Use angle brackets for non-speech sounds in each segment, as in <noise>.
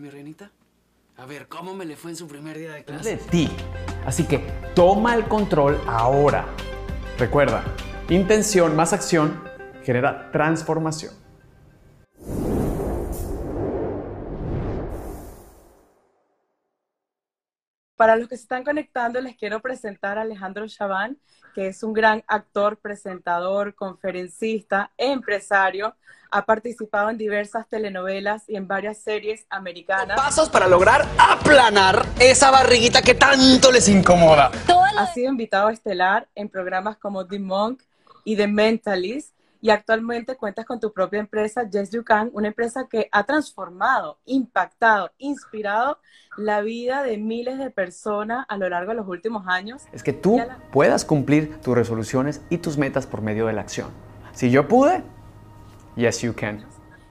mi reinita. A ver, ¿cómo me le fue en su primer día de clase? De ti. Así que toma el control ahora. Recuerda, intención más acción genera transformación. Para los que se están conectando, les quiero presentar a Alejandro Chaván, que es un gran actor, presentador, conferencista, empresario. Ha participado en diversas telenovelas y en varias series americanas. Pasos para lograr aplanar esa barriguita que tanto les incomoda. Ha sido invitado estelar en programas como The Monk y The Mentalist y actualmente cuentas con tu propia empresa, Yes You Can, una empresa que ha transformado, impactado, inspirado la vida de miles de personas a lo largo de los últimos años. Es que tú puedas cumplir tus resoluciones y tus metas por medio de la acción. Si yo pude, yes you can.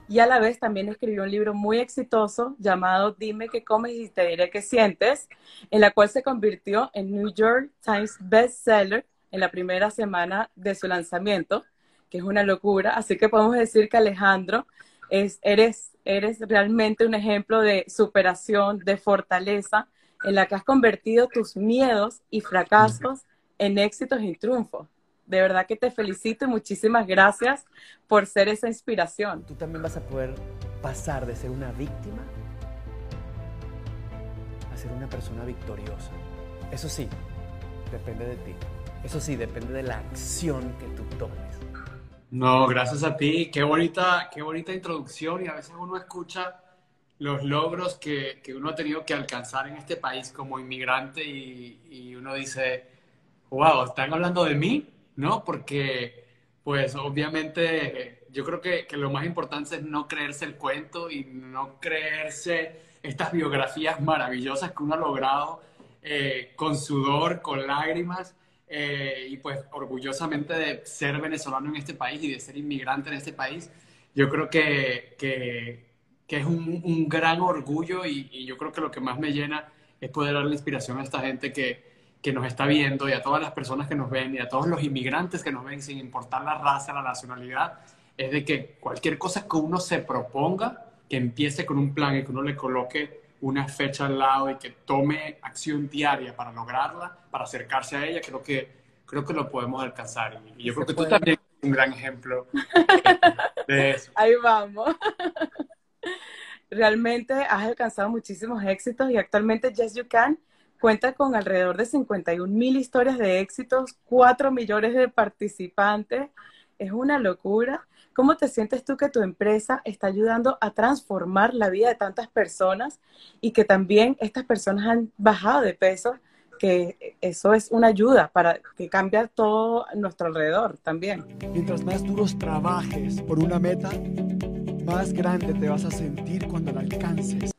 Y a la vez también escribió un libro muy exitoso llamado Dime qué comes y te diré qué sientes, en la cual se convirtió en New York Times bestseller en la primera semana de su lanzamiento que es una locura. Así que podemos decir que Alejandro, es, eres, eres realmente un ejemplo de superación, de fortaleza, en la que has convertido tus miedos y fracasos en éxitos y triunfos. De verdad que te felicito y muchísimas gracias por ser esa inspiración. Tú también vas a poder pasar de ser una víctima a ser una persona victoriosa. Eso sí, depende de ti. Eso sí, depende de la acción que tú tomes. No, gracias a ti. Qué bonita, qué bonita introducción y a veces uno escucha los logros que, que uno ha tenido que alcanzar en este país como inmigrante y, y, uno dice, wow, ¿están hablando de mí? ¿No? Porque, pues obviamente yo creo que, que lo más importante es no creerse el cuento y no creerse estas biografías maravillosas que uno ha logrado eh, con sudor, con lágrimas eh, y pues orgullosamente de ser venezolano en este país y de ser inmigrante en este país, yo creo que, que, que es un, un, gran orgullo y, y, yo creo que lo que más me llena es poder darle inspiración a esta gente que, que nos está viendo y a todas las personas que nos ven y a todos los inmigrantes que nos ven sin importar la raza, la nacionalidad, es de que cualquier cosa que uno se proponga, que empiece con un plan y que uno le coloque una fecha al lado y que tome acción diaria para lograrla, para acercarse a ella, creo que, creo que lo podemos alcanzar. Y yo creo que puede. tú también eres un gran ejemplo de <laughs> eso. Ahí vamos. <laughs> Realmente has alcanzado muchísimos éxitos y actualmente Yes You Can cuenta con alrededor de 51 mil historias de éxitos, 4 millones de participantes. Es una locura. ¿Cómo te sientes tú que tu empresa está ayudando a transformar la vida de tantas personas y que también estas personas han bajado de peso? Que eso es una ayuda para que cambie todo a nuestro alrededor también. Mientras más duros trabajes por una meta, más grande te vas a sentir cuando la alcances.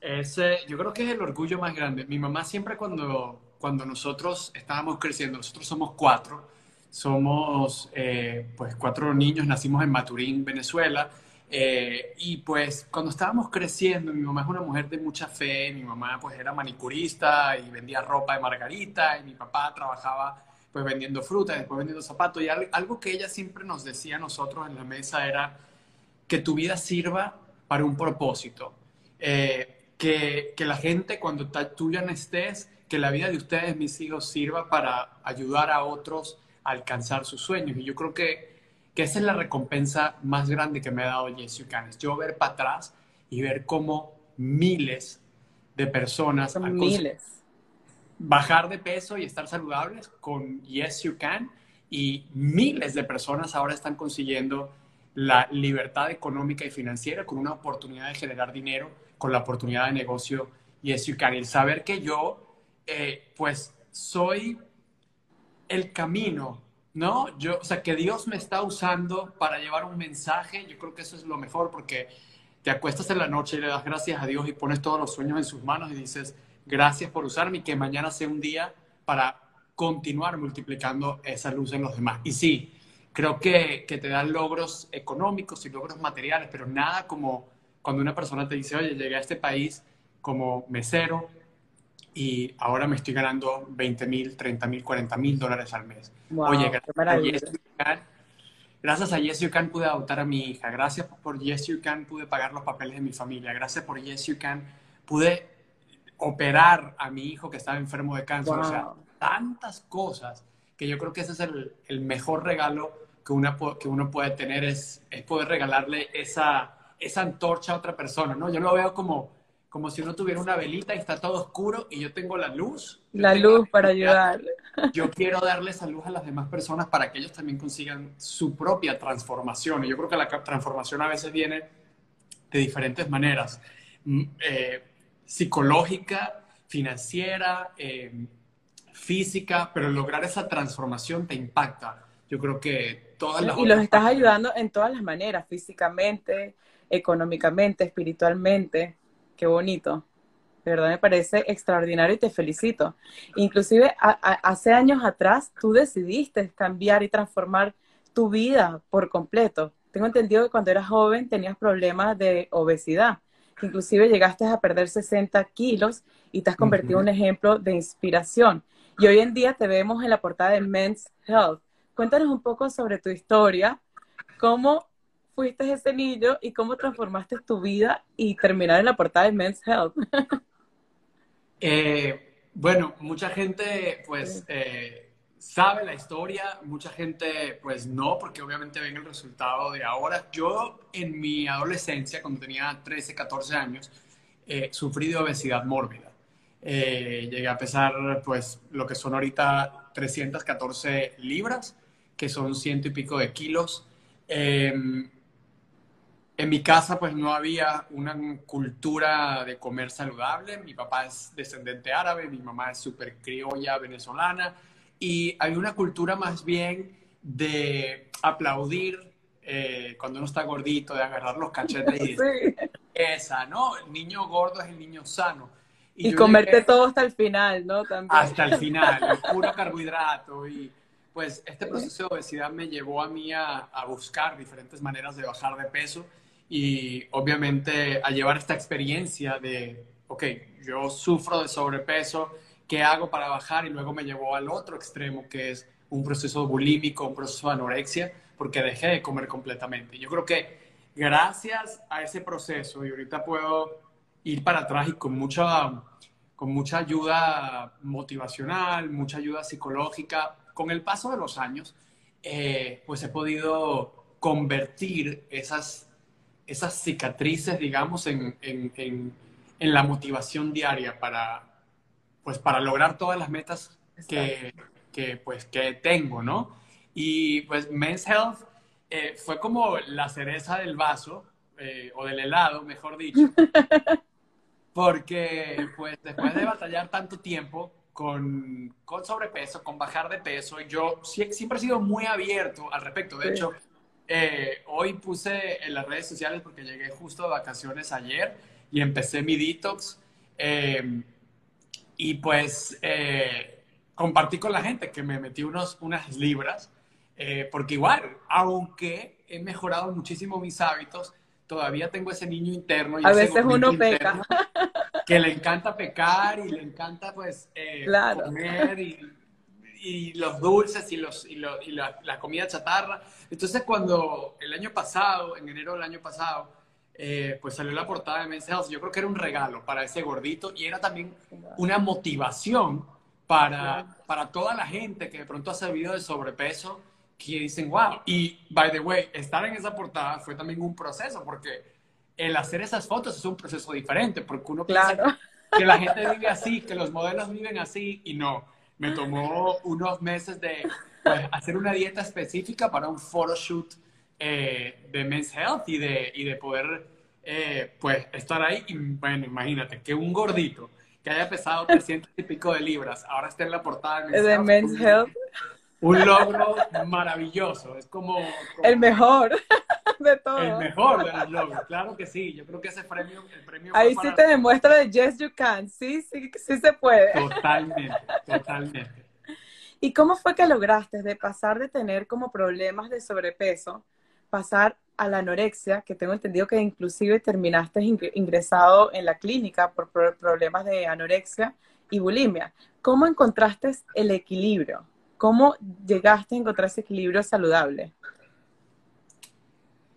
Ese, yo creo que es el orgullo más grande. Mi mamá siempre cuando, cuando nosotros estábamos creciendo, nosotros somos cuatro, somos eh, pues cuatro niños, nacimos en Maturín, Venezuela. Eh, y pues cuando estábamos creciendo, mi mamá es una mujer de mucha fe, mi mamá pues era manicurista y vendía ropa de margarita y mi papá trabajaba pues vendiendo fruta después vendiendo zapatos y algo que ella siempre nos decía a nosotros en la mesa era que tu vida sirva para un propósito, eh, que, que la gente cuando tú ya no estés, que la vida de ustedes, mis hijos, sirva para ayudar a otros alcanzar sus sueños. Y yo creo que, que esa es la recompensa más grande que me ha dado Yes You Can. Es yo ver para atrás y ver cómo miles de personas Son miles. bajar de peso y estar saludables con Yes You Can y miles de personas ahora están consiguiendo la libertad económica y financiera con una oportunidad de generar dinero, con la oportunidad de negocio Yes You Can. Y el saber que yo, eh, pues, soy el camino, ¿no? Yo, o sea, que Dios me está usando para llevar un mensaje, yo creo que eso es lo mejor porque te acuestas en la noche y le das gracias a Dios y pones todos los sueños en sus manos y dices, gracias por usarme y que mañana sea un día para continuar multiplicando esa luz en los demás. Y sí, creo que, que te dan logros económicos y logros materiales, pero nada como cuando una persona te dice, oye, llegué a este país como mesero, y ahora me estoy ganando 20 mil, 30 mil, 40 mil dólares al mes. Wow, Oye, qué maravilla. Gracias a Yes You Can pude adoptar a mi hija. Gracias por Yes You Can pude pagar los papeles de mi familia. Gracias por Yes You Can pude operar a mi hijo que estaba enfermo de cáncer. O sea, tantas cosas que yo creo que ese es el, el mejor regalo que, una, que uno puede tener, es, es poder regalarle esa, esa antorcha a otra persona, ¿no? Yo lo veo como, como si uno tuviera una velita y está todo oscuro y yo tengo la luz. La luz para ayudar. <laughs> Yo quiero darle esa luz a las demás personas para que ellos también consigan su propia transformación. Y yo creo que la transformación a veces viene de diferentes maneras. Mm, eh, psicológica, financiera, eh, física, pero lograr esa transformación te impacta. Yo creo que todas las... Y los estás ayudando en todas las maneras, físicamente, económicamente, espiritualmente. Qué bonito. De verdad me parece extraordinario y te felicito. Inclusive hace años atrás tú decidiste cambiar y transformar tu vida por completo. Tengo entendido que cuando eras joven tenías problemas de obesidad, inclusive llegaste a perder 60 kilos y te has convertido en un ejemplo de inspiración. Y hoy en día te vemos en la portada de Men's Health. Cuéntanos un poco sobre tu historia, cómo fuiste ese niño y cómo transformaste tu vida y terminar en la portada de Men's Health. <laughs> Eh, bueno, mucha gente pues eh, sabe la historia, mucha gente pues no, porque obviamente ven el resultado de ahora. Yo en mi adolescencia, cuando tenía 13, 14 años, eh, sufrí de obesidad mórbida. llegué a pesar pues lo que son ahorita 314 libras, que son ciento y pico de kilos. Em, en mi casa pues no había una cultura de comer saludable. Mi papá es descendente árabe, mi mamá es súper criolla venezolana y hay una cultura más bien de aplaudir eh, cuando uno está gordito, de agarrar los cachetes y <laughs> decir, esa, ¿no? El niño gordo es el niño sano. Y, comerte todo hasta el final, ¿no? También. Hasta el final, puro <laughs> carbohidrato. Y pues este proceso de obesidad me llevó a mí a, a buscar diferentes maneras de bajar de peso y obviamente a llevar esta experiencia de, ok, yo sufro de sobrepeso, ¿qué hago para bajar? Y luego me llevó al otro extremo, que es un proceso bulímico, un proceso de anorexia, porque dejé de comer completamente. Yo creo que gracias a ese proceso, y ahorita puedo ir para atrás y con mucha, con mucha ayuda motivacional, mucha ayuda psicológica, con el paso de los años, eh, pues he podido convertir esas esas cicatrices, digamos, en, en, en, la motivación diaria para, pues, para lograr todas las metas que, que, pues, que tengo, ¿no? Y pues Men's Health eh, fue como la cereza del vaso, eh, o del helado, mejor dicho, <laughs> porque pues después de batallar tanto tiempo con, con sobrepeso, con bajar de peso, yo siempre he sido muy abierto al respecto. De hecho, eh, hoy puse en las redes sociales porque llegué justo de vacaciones ayer y empecé mi detox. Eh, y pues eh, compartí con la gente que me metí unos, unas libras, porque igual, aunque he mejorado muchísimo mis hábitos, todavía tengo ese niño interno. Y a veces uno peca. Que le encanta pecar y le encanta pues comer y y los dulces y, los, y, la, comida chatarra. Entonces, cuando el año pasado, en enero del año pasado, eh, pues salió la portada de Men's Health, yo creo que era un regalo para ese gordito y era también una motivación para, para toda la gente que de pronto ha servido de sobrepeso, que dicen, wow. Y, by the way, estar en esa portada fue también un proceso, porque el hacer esas fotos es un proceso diferente, porque uno claro. piensa que la gente vive así, que los modelos viven así, y no me tomó unos meses de pues, hacer una dieta específica para un photoshoot eh, de Men's Health y de, y de poder eh, pues estar ahí. Y bueno, imagínate que un gordito que haya pesado 300 y pico de libras, ahora está en la portada de Men's, Health. Un logro maravilloso, es como, El mejor <laughs> de todos. El mejor de los logros, claro que sí. Yo creo que ese premio, el premio Ahí sí te demuestra de yes you can, sí, sí, sí se puede. Totalmente, <laughs> totalmente. ¿Y cómo fue que lograste de pasar de tener como problemas de sobrepeso, pasar a la anorexia, que tengo entendido que inclusive terminaste ingresado en la clínica por problemas de anorexia y bulimia? ¿Cómo encontraste el equilibrio? ¿Cómo llegaste a encontrar ese equilibrio saludable?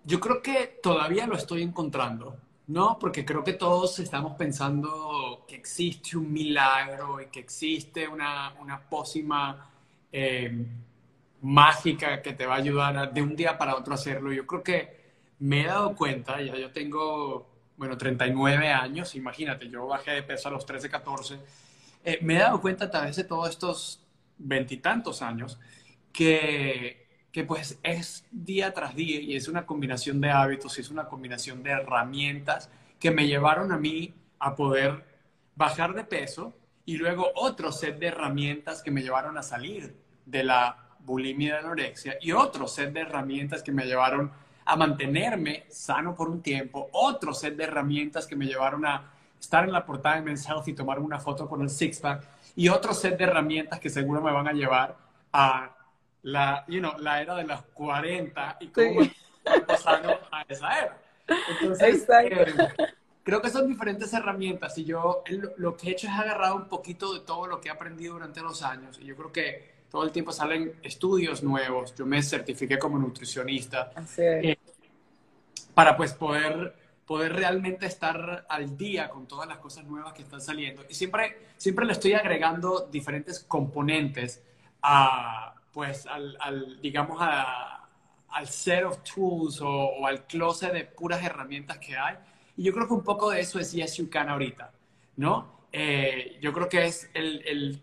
yo creo que todavía lo estoy encontrando, ¿no? Porque creo que todos estamos pensando que existe un milagro y que existe una, una pócima eh, mágica que te va a ayudar de un día para otro a hacerlo. Yo creo que me he dado cuenta, ya yo tengo, bueno, 39 años, imagínate, yo bajé de peso a los 13, 14, eh, me he dado cuenta a través de todos estos veintitantos años que, que pues es día tras día y es una combinación de hábitos y es una combinación de herramientas que me llevaron a mí a poder bajar de peso y luego otro set de herramientas que me llevaron a salir de la bulimia y de anorexia y otro set de herramientas que me llevaron a mantenerme sano por un tiempo, otro set de herramientas que me llevaron a estar en la portada de Men's Health y tomar una foto con el six-pack y otro set de herramientas que seguro me van a llevar a la, you know, la era de los 40 y cómo Sí. me sano a esa era. Entonces, eh, creo que son diferentes herramientas y yo lo, que he hecho es agarrar un poquito de todo lo que he aprendido durante los años y yo creo que todo el tiempo salen estudios nuevos. Yo me certifiqué como nutricionista eh, para pues poder, poder realmente estar al día con todas las cosas nuevas que están saliendo. Y siempre, siempre le estoy agregando diferentes componentes a, pues, al, al, digamos, a- al set of tools o, o al closet de puras herramientas que hay. Y yo creo que un poco de eso es Yes You Can ahorita, ¿no? Eh, yo creo que es el, el-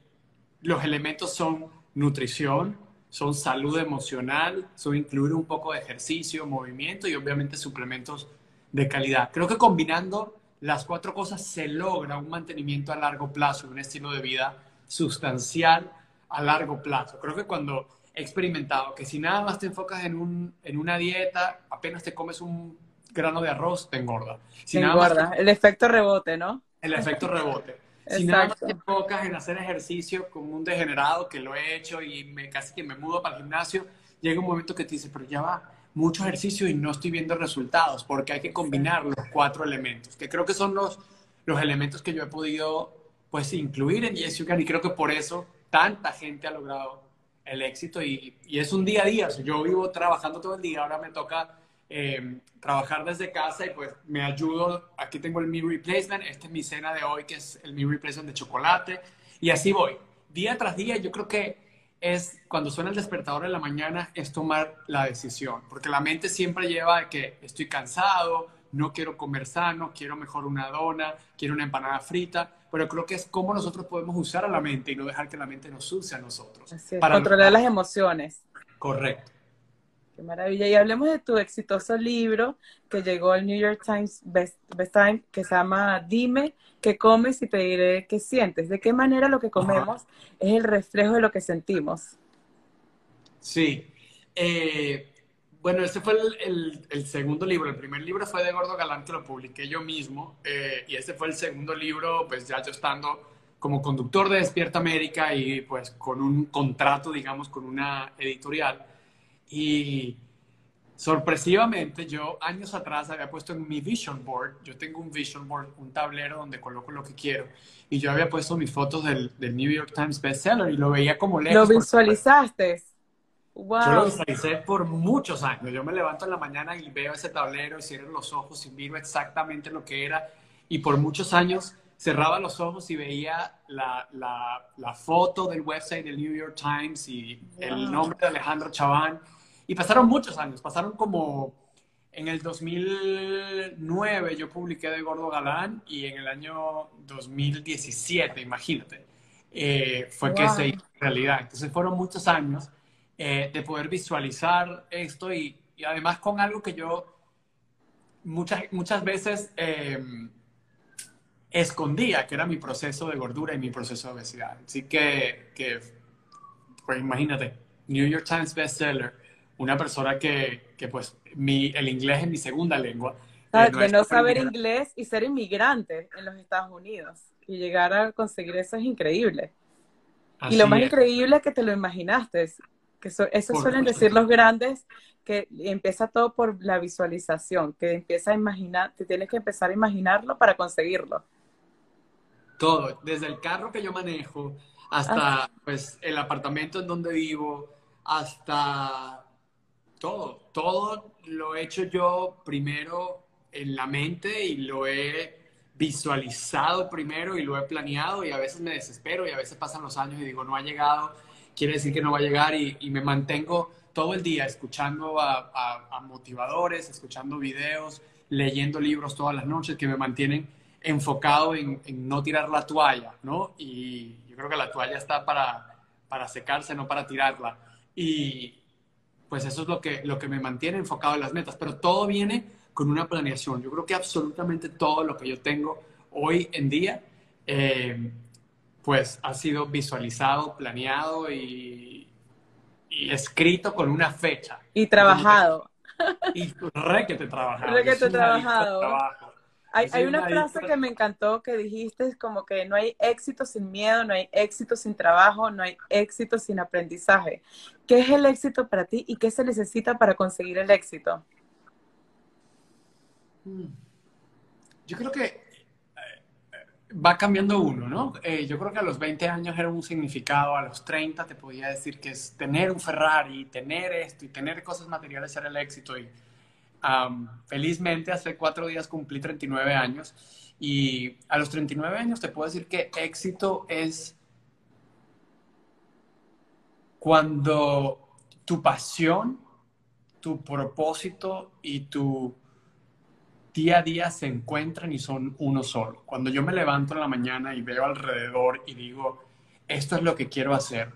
los elementos son nutrición, son salud emocional, son incluir un poco de ejercicio, movimiento y obviamente suplementos de calidad. Creo que combinando las cuatro cosas se logra un mantenimiento a largo plazo, un estilo de vida sustancial a largo plazo. Creo que cuando he experimentado que si nada más te enfocas en, un, en una dieta, apenas te comes un grano de arroz, te engorda. Si Me nada más engorda. El efecto rebote, ¿no? el efecto rebote. Si nada más te enfocas en hacer ejercicio como un degenerado, que lo he hecho y me, casi que me mudo para el gimnasio, llega un momento que te dices, pero ya va, mucho ejercicio y no estoy viendo resultados, porque hay que combinar los cuatro elementos, que creo que son los, los elementos que yo he podido pues incluir en Yes You Can, y creo que por eso tanta gente ha logrado el éxito y, y es un día a día. Yo vivo trabajando todo el día, ahora me toca eh, trabajar desde casa y pues me ayudo. Aquí tengo el meal replacement, esta es mi cena de hoy que es el meal replacement de chocolate y así voy. Día tras día yo creo que es cuando suena el despertador en la mañana es tomar la decisión, porque la mente siempre lleva a que estoy cansado, no quiero comer sano, quiero mejor una dona, quiero una empanada frita, pero creo que es cómo nosotros podemos usar a la mente y no dejar que la mente nos use a nosotros. Para Controlar las emociones. Correcto. Qué maravilla. Y hablemos de tu exitoso libro que llegó al New York Times Best, Best Time, que se llama Dime qué comes y te diré qué sientes. ¿De qué manera lo que comemos es el reflejo de lo que sentimos? Sí. Eh, bueno, ese fue el, el- el segundo libro. El primer libro fue de Gordo Galán, que lo publiqué yo mismo. eh, y este fue el segundo libro, pues ya yo estando como conductor de Despierta América y pues con un contrato, digamos, con una editorial. Y sorpresivamente, yo años atrás había puesto en mi vision board, yo tengo un vision board, un tablero donde coloco lo que quiero. Y yo había puesto mis fotos del, del New York Times bestseller y lo veía como lejos. ¿Lo visualizaste? yo lo ¡Wow! visualicé por muchos años. Yo me levanto en la mañana y veo ese tablero y cierro los ojos y miro exactamente lo que era. Y por muchos años cerraba los ojos y veía la, la- la foto del website del New York Times y el Wow. nombre de Alejandro Chaván. Y pasaron muchos años, pasaron como en el 2009 yo publiqué de Gordo Galán y en el año 2017, imagínate, eh, fue que Wow. se hizo realidad. Entonces fueron muchos años eh, de poder visualizar esto y, y además con algo que yo muchas, muchas veces eh, escondía, que era mi proceso de gordura y mi proceso de obesidad. Así que, que pues imagínate, New York Times bestseller, una persona que, que pues mi, el inglés es mi segunda lengua. Ah, eh, de es no saber primera. inglés y ser inmigrante en los Estados Unidos y llegar a conseguir eso es increíble. Y lo Así más es. increíble es que te lo imaginaste, que eso, eso Por suelen decir los grandes, que empieza todo por la visualización, que empieza a imaginar, te tienes que empezar a imaginarlo para conseguirlo. Todo, desde el carro que yo manejo hasta pues el apartamento en donde vivo, hasta todo, todo lo he hecho yo primero en la mente y lo he visualizado primero y lo he planeado y a veces me desespero y a veces pasan los años y digo, no ha llegado, quiere decir que no va a llegar y, me mantengo todo el día escuchando a, motivadores, escuchando videos, leyendo libros todas las noches que me mantienen enfocado en, en, no tirar la toalla, ¿no? Y yo creo que la toalla está para, para secarse, no para tirarla. Y pues eso es lo que, lo que me mantiene enfocado en las metas, pero todo viene con una planeación. Yo creo que absolutamente todo lo que yo tengo hoy en día, eh, pues ha sido visualizado, planeado y, y escrito con una fecha. Y trabajado. Y re que te trabajado. Re que te trabajado. Hay, hay, una frase que me encantó que dijiste, es como que no hay éxito sin miedo, no hay éxito sin trabajo, no hay éxito sin aprendizaje. ¿Qué es el éxito para ti y qué se necesita para conseguir el éxito? Yo creo que va cambiando uno, ¿no? Eh, yo creo que a los 20 años era un significado, a los 30 te podía decir que es tener un Ferrari, tener esto y tener cosas materiales era el éxito. Y felizmente hace cuatro días cumplí 39 años y a los 39 años te puedo decir que éxito es cuando tu pasión, tu propósito y tu día a día se encuentran y son uno solo. Cuando yo me levanto en la mañana y veo alrededor y digo, esto es lo que quiero hacer,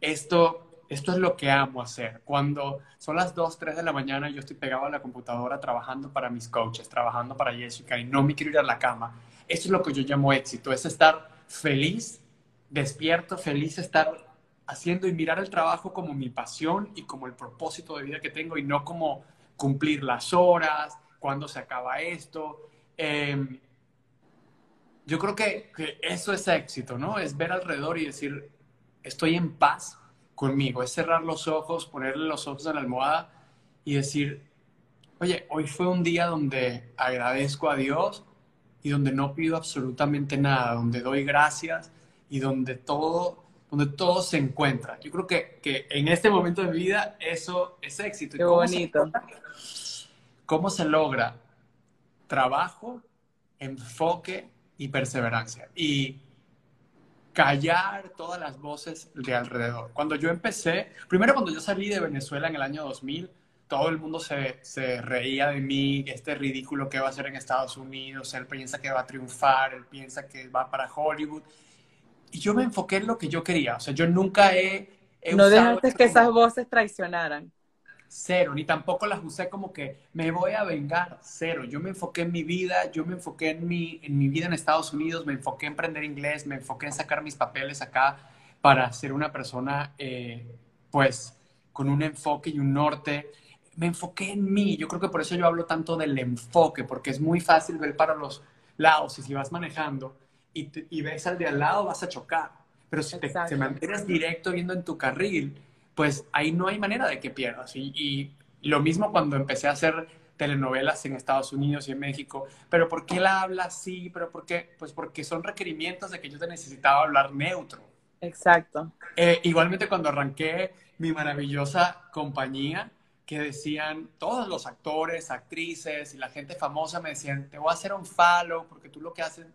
esto, esto es lo que amo hacer. Cuando son las 2, 3 de la mañana yo estoy pegado a la computadora trabajando para mis coaches, trabajando para Jessica y no me quiero ir a la cama, eso es lo que yo llamo éxito, es estar feliz, despierto, feliz, estar haciendo y mirar el trabajo como mi pasión y como el propósito de vida que tengo y no como cumplir las horas, cuándo se acaba esto. Eh, yo creo que, que, eso es éxito, ¿no? Es ver alrededor y decir, estoy en paz conmigo, es cerrar los ojos, ponerle los ojos en la almohada y decir, oye, hoy fue un día donde agradezco a Dios y donde no pido absolutamente nada, donde doy gracias y donde todo, donde todo se encuentra. Yo creo que, que en este momento de mi vida eso es éxito. Qué bonito. ¿Cómo se logra? Trabajo, enfoque y perseverancia. Y callar todas las voces de alrededor. Cuando yo empecé, primero cuando yo salí de Venezuela en el año 2000, todo el mundo se, se reía de mí, este ridículo que va a hacer en Estados Unidos, él piensa que va a triunfar, él piensa que va para Hollywood. Y yo me enfoqué en lo que yo quería. O sea, yo nunca he... he no dejaste que esas voces traicionaran cero, ni tampoco las usé como que me voy a vengar, cero. Yo me enfoqué en mi vida, yo me enfoqué en mi, en mi vida en Estados Unidos, me enfoqué en aprender inglés, me enfoqué en sacar mis papeles acá para ser una persona, eh, pues, con un enfoque y un norte. Me enfoqué en mí, yo creo que por eso yo hablo tanto del enfoque, porque es muy fácil ver para los lados y si vas manejando y, te, y ves al de al lado vas a chocar. Pero si te, te mantienes directo viendo en tu carril, pues ahí no hay manera de que pierdas. Y, y, lo mismo cuando empecé a hacer telenovelas en Estados Unidos y en México. Pero ¿por qué la habla así? ¿Pero por qué? Pues porque son requerimientos de que yo te necesitaba hablar neutro. Exacto. Eh, igualmente cuando arranqué mi maravillosa compañía, que decían todos los actores, actrices y la gente famosa me decían, te voy a hacer un follow porque tú lo que haces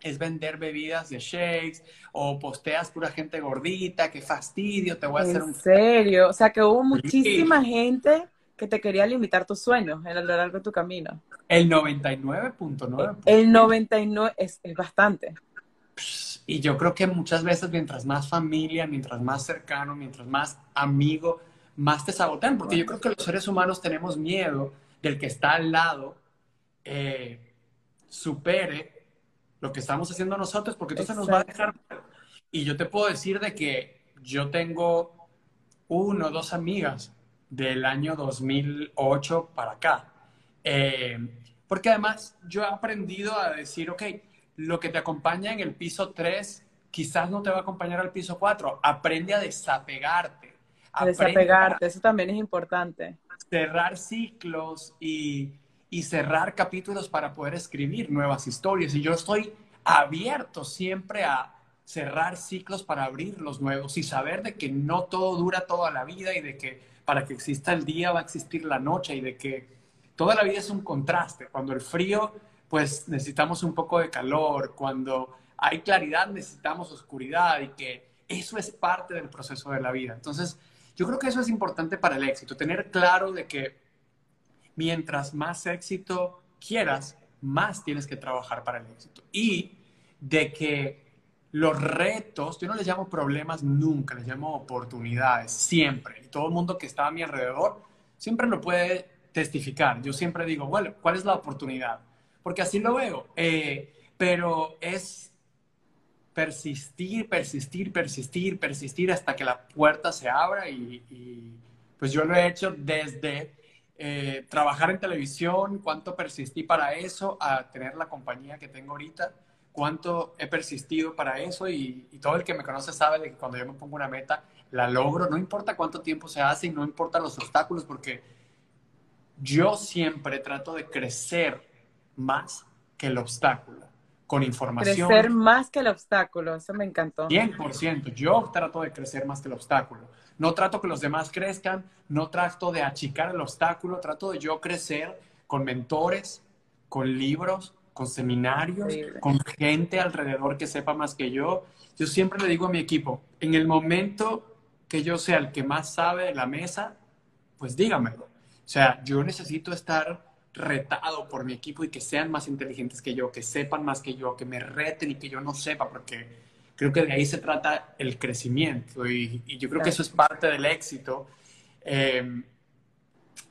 es vender bebidas de shakes o posteas pura gente gordita, qué fastidio, te voy a hacer un... ¿En serio? O sea, que hubo muchísima sí. gente que te quería limitar tus sueños a lo largo de tu camino. El 99.9. El 99 es, es bastante. Y yo creo que muchas veces mientras más familia, mientras más cercano, mientras más amigo, más te sabotean, porque yo creo que los seres humanos tenemos miedo del que está al lado eh, supere lo que estamos haciendo nosotros, porque entonces Exacto. nos va a dejar. Y yo te puedo decir de que yo tengo uno o dos amigas del año 2008 para acá. Eh, porque además yo he aprendido a decir, ok, lo que te acompaña en el piso 3 quizás no te va a acompañar al piso 4. Aprende a desapegarte. A desapegarte, a eso también es importante. Cerrar ciclos y y cerrar capítulos para poder escribir nuevas historias. Y yo estoy abierto siempre a cerrar ciclos para abrir los nuevos y saber de que no todo dura toda la vida y de que para que exista el día va a existir la noche y de que toda la vida es un contraste. Cuando el frío, pues necesitamos un poco de calor. Cuando hay claridad, necesitamos oscuridad y que eso es parte del proceso de la vida. Entonces, yo creo que eso es importante para el éxito, tener claro de que mientras más éxito quieras, más tienes que trabajar para el éxito. Y de que los retos, yo no les llamo problemas nunca, les llamo oportunidades, siempre. Y todo el mundo que está a mi alrededor siempre lo puede testificar. Yo siempre digo, bueno, ¿cuál es la oportunidad? Porque así lo veo. Eh, pero es persistir, persistir, persistir, persistir hasta que la puerta se abra y, y pues yo lo he hecho desde eh, trabajar en televisión, cuánto persistí para eso, a tener la compañía que tengo ahorita, cuánto he persistido para eso y, todo el que me conoce sabe de que cuando yo me pongo una meta, la logro, no importa cuánto tiempo se hace y no importa los obstáculos, porque yo siempre trato de crecer más que el obstáculo, con información. Crecer más que el obstáculo, eso me encantó. 100%, yo trato de crecer más que el obstáculo. No trato que los demás crezcan, no trato de achicar el obstáculo, trato de yo crecer con mentores, con libros, con seminarios, con gente alrededor que sepa más que yo. Yo siempre le digo a mi equipo, en el momento que yo sea el que más sabe de la mesa, pues dígamelo. O sea, yo necesito estar retado por mi equipo y que sean más inteligentes que yo, que sepan más que yo, que me reten y que yo no sepa, porque creo que de ahí se trata el crecimiento y, yo creo que eso es parte del éxito. Eh,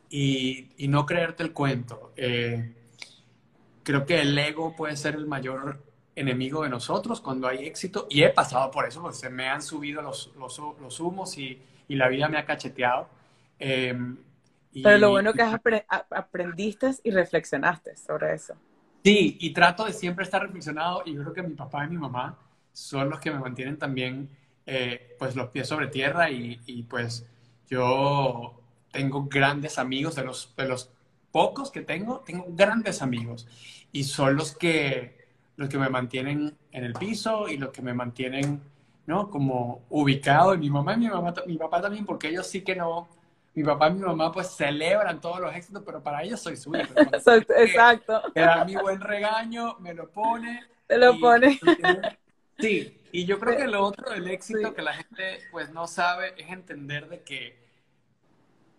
y, y, no creerte el cuento. Eh, creo que el ego puede ser el mayor enemigo de nosotros cuando hay éxito y he pasado por eso, porque se me han subido los, los, los humos y, y, la vida me ha cacheteado. Eh, Pero lo bueno que has aprendiste y reflexionaste sobre eso. Sí, y trato de siempre estar reflexionado y yo creo que mi papá y mi mamá son los que me mantienen también eh, pues los pies sobre tierra y, y, pues yo tengo grandes amigos, de los, de los pocos que tengo, tengo grandes amigos y son los que, los que me mantienen en el piso y los que me mantienen, ¿no? Como ubicado y mi mamá y mi, mamá, mi papá también, porque ellos sí que no, mi papá y mi mamá pues celebran todos los éxitos, pero para ellos soy su hijo. Exacto. Me da mi buen regaño, me lo pone. Te lo pone. Sí, y yo creo que lo otro del éxito que la gente pues no sabe es entender de que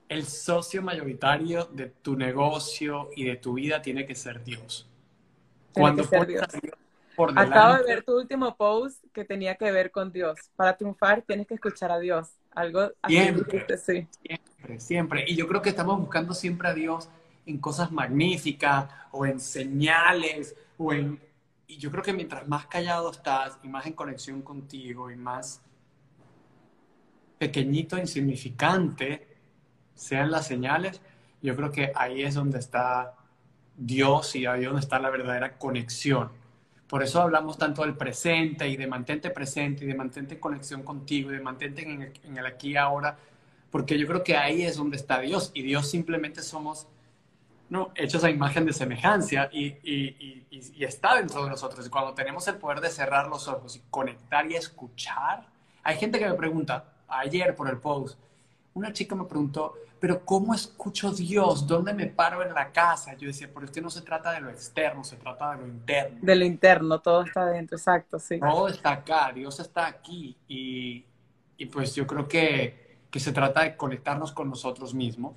el socio mayoritario de tu negocio y de tu vida tiene que ser Dios. Cuando ser Dios. Por Acabo de ver tu último post que tenía que ver con Dios. Para triunfar tienes que escuchar a Dios. Algo así siempre, sí. Siempre. Y yo creo que estamos buscando siempre a Dios en cosas magníficas o en señales o en y yo creo que mientras más callado estás y más en conexión contigo y más pequeñito, insignificante sean las señales, yo creo que ahí es donde está Dios y ahí es donde está la verdadera conexión. Por eso hablamos tanto del presente y de mantente presente y de mantente en conexión contigo y de mantente en el, en el aquí y ahora, porque yo creo que ahí es donde está Dios y Dios simplemente somos ¿no? hechos a imagen de semejanza y, y, y, está dentro de nosotros. Y cuando tenemos el poder de cerrar los ojos y conectar y escuchar, hay gente que me pregunta, ayer por el post, una chica me preguntó, pero ¿cómo escucho Dios? ¿Dónde me paro en la casa? Yo decía, pero es que no se trata de lo externo, se trata de lo interno. De lo interno, todo está dentro, exacto, sí. Todo está acá, Dios está aquí. Y, y pues yo creo que, que se trata de conectarnos con nosotros mismos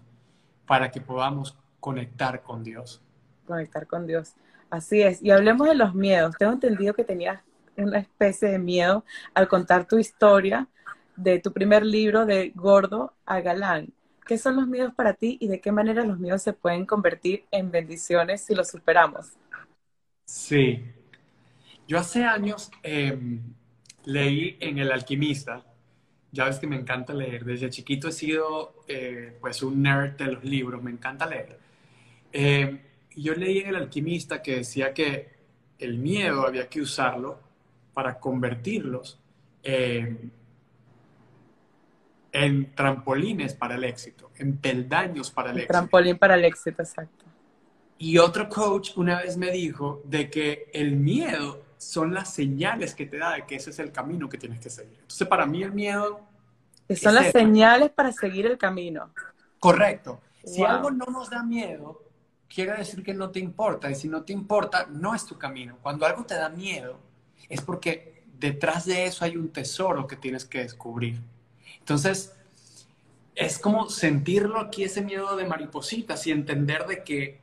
para que podamos conectar con Dios. Conectar con Dios. Así es. Y hablemos de los miedos. Tengo entendido que tenías una especie de miedo al contar tu historia de tu primer libro de Gordo a Galán. ¿Qué son los miedos para ti y de qué manera los miedos se pueden convertir en bendiciones si los superamos? Sí. Yo hace años em, leí en El Alquimista ya ves que me encanta leer. Desde chiquito he sido eh, pues un nerd de los libros, me encanta leer. Eh, yo leí en El Alquimista que decía que el miedo había que usarlo para convertirlos en trampolines para el éxito, en peldaños para el éxito. Trampolín para el éxito, exacto. Y otro coach una vez me dijo de que el miedo son las señales que te da de que ese es el camino que tienes que seguir. Entonces, para mí el miedo... son las señales para seguir el camino. Correcto. Si algo no nos da miedo, quiere decir que no te importa. Y si no te importa, no es tu camino. Cuando algo te da miedo, es porque detrás de eso hay un tesoro que tienes que descubrir. Entonces, es como sentirlo aquí, ese miedo de maripositas y entender de que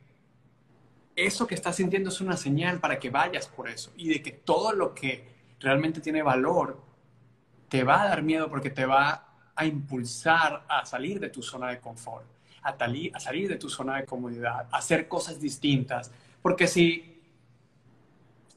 eso que estás sintiendo es una señal para que vayas por eso y de que todo lo que realmente tiene valor te va a dar miedo porque te va a impulsar a salir de tu zona de confort, a, salir de tu zona de comodidad, a hacer cosas distintas. Porque si,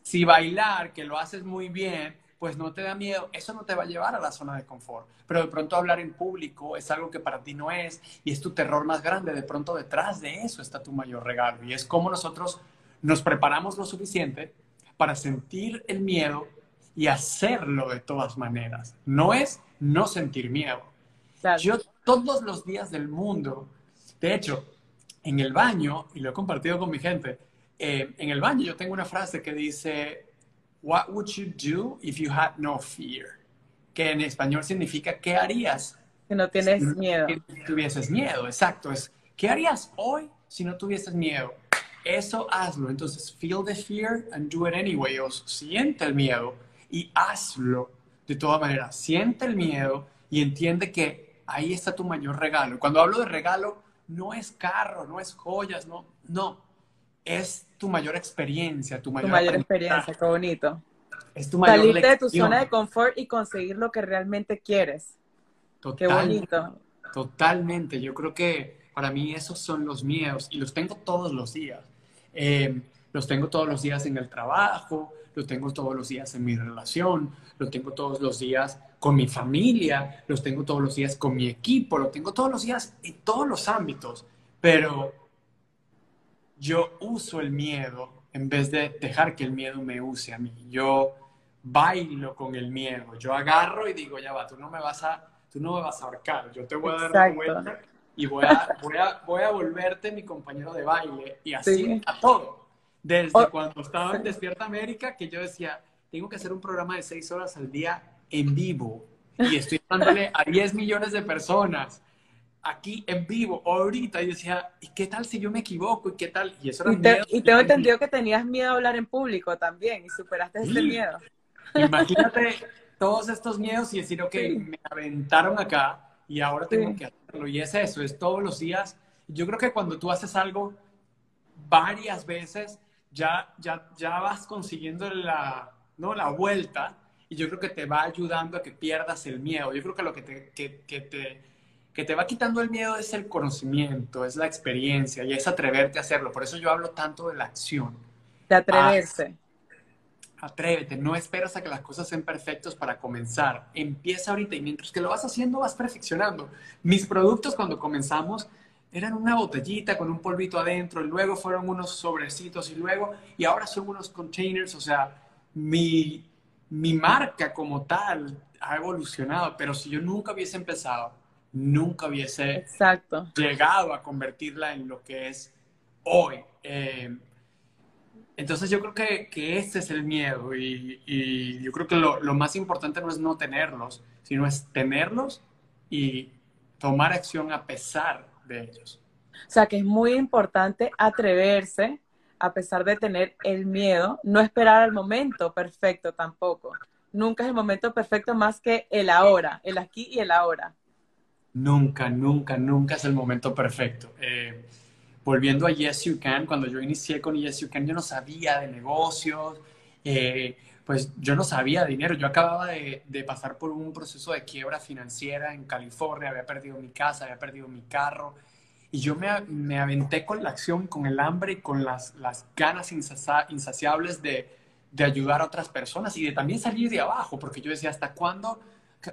si bailar, que lo haces muy bien, pues no te da miedo, eso no te va a llevar a la zona de confort. Pero de pronto hablar en público es algo que para ti no es y es tu terror más grande. De pronto detrás de eso está tu mayor regalo y es como nosotros nos preparamos lo suficiente para sentir el miedo y hacerlo de todas maneras. No es no sentir miedo. Claro. Yo todos los días del mundo, de hecho, en el baño, y lo he compartido con mi gente, eh, en el baño yo tengo una frase que dice, What would you do if you had no fear? Que en español significa, ¿qué harías Que no tienes si miedo. si tuvieses miedo? Exacto, es, ¿qué harías hoy si no tuvieses miedo? Eso hazlo. Entonces, feel the fear and do it anyway. O siente el miedo y hazlo de todas maneras. Siente el miedo y entiende que ahí está tu mayor regalo. Cuando hablo de regalo, no es carro, no es joyas, no, no. Es tu mayor experiencia, tu Tu mayor, mayor aprendizaje, experiencia, qué bonito. Es tu mayor Salirte de tu lección. zona de confort y conseguir lo que realmente quieres. Qué Totalmente. bonito. Totalmente, yo creo que para mí esos son los miedos y los tengo todos los días. Eh, los tengo todos los días en el trabajo, los tengo todos los días en mi relación, los tengo todos los días con mi familia, los tengo todos los días con mi equipo, los tengo todos los días en todos los ámbitos, pero yo uso el miedo en vez de dejar que el miedo me use a mí. Yo bailo con el miedo, yo agarro y digo, ya va, tú no me vas a, tú no me vas a ahorcar, yo te voy a dar vuelta y voy a, voy, a, voy a volverte mi compañero de baile y así Sí. a todo. Desde O- cuando estaba en Despierta América, que yo decía, tengo que hacer un programa de seis horas al día en vivo y estoy dándole a 10 millones de personas aquí en vivo ahorita y decía, ¿y qué tal si yo me equivoco? ¿Y qué tal? Y eso era Y, te- miedo. y tengo entendido que tenías miedo a hablar en público también y superaste ese Sí. miedo. Imagínate <laughs> todos estos miedos y decir, ok, Sí. me aventaron acá y ahora tengo Sí. que hacerlo. Y es eso, es todos los días. Yo creo que cuando tú haces algo varias veces, ya, ya, ya vas consiguiendo la, ¿no? la vuelta y yo creo que te va ayudando a que pierdas el miedo. Yo creo que lo que te, que, que te, que te va quitando el miedo es el conocimiento, es la experiencia y es atreverte a hacerlo. Por eso yo hablo tanto de la acción. De atreverse. Atrévete, no esperas a que las cosas sean perfectas para comenzar. Empieza ahorita y mientras que lo vas haciendo vas perfeccionando. Mis productos cuando comenzamos eran una botellita con un polvito adentro y luego fueron unos sobrecitos y luego y ahora son unos containers, o sea, mi, mi marca como tal ha evolucionado, pero si yo nunca hubiese empezado, nunca hubiese Exacto. llegado a convertirla en lo que es hoy. Eh, entonces yo creo que, que este es el miedo y, y yo creo que lo, lo más importante no es no tenerlos, sino es tenerlos y tomar acción a pesar de ellos. O sea que es muy importante atreverse a pesar de tener el miedo, no esperar al momento perfecto tampoco. Nunca es el momento perfecto más que el ahora, el aquí y el ahora. Nunca, nunca, nunca es el momento perfecto. Eh, volviendo a Yes You Can, cuando yo inicié con Yes You Can, yo no sabía de negocios, eh, pues yo no sabía dinero. Yo acababa de, pasar por un proceso de quiebra financiera en California, había perdido mi casa, había perdido mi carro. Y yo me, aventé con la acción, con el hambre y con las, las ganas insaciables de, de ayudar a otras personas y de también salir de abajo, porque yo decía, ¿hasta cuándo?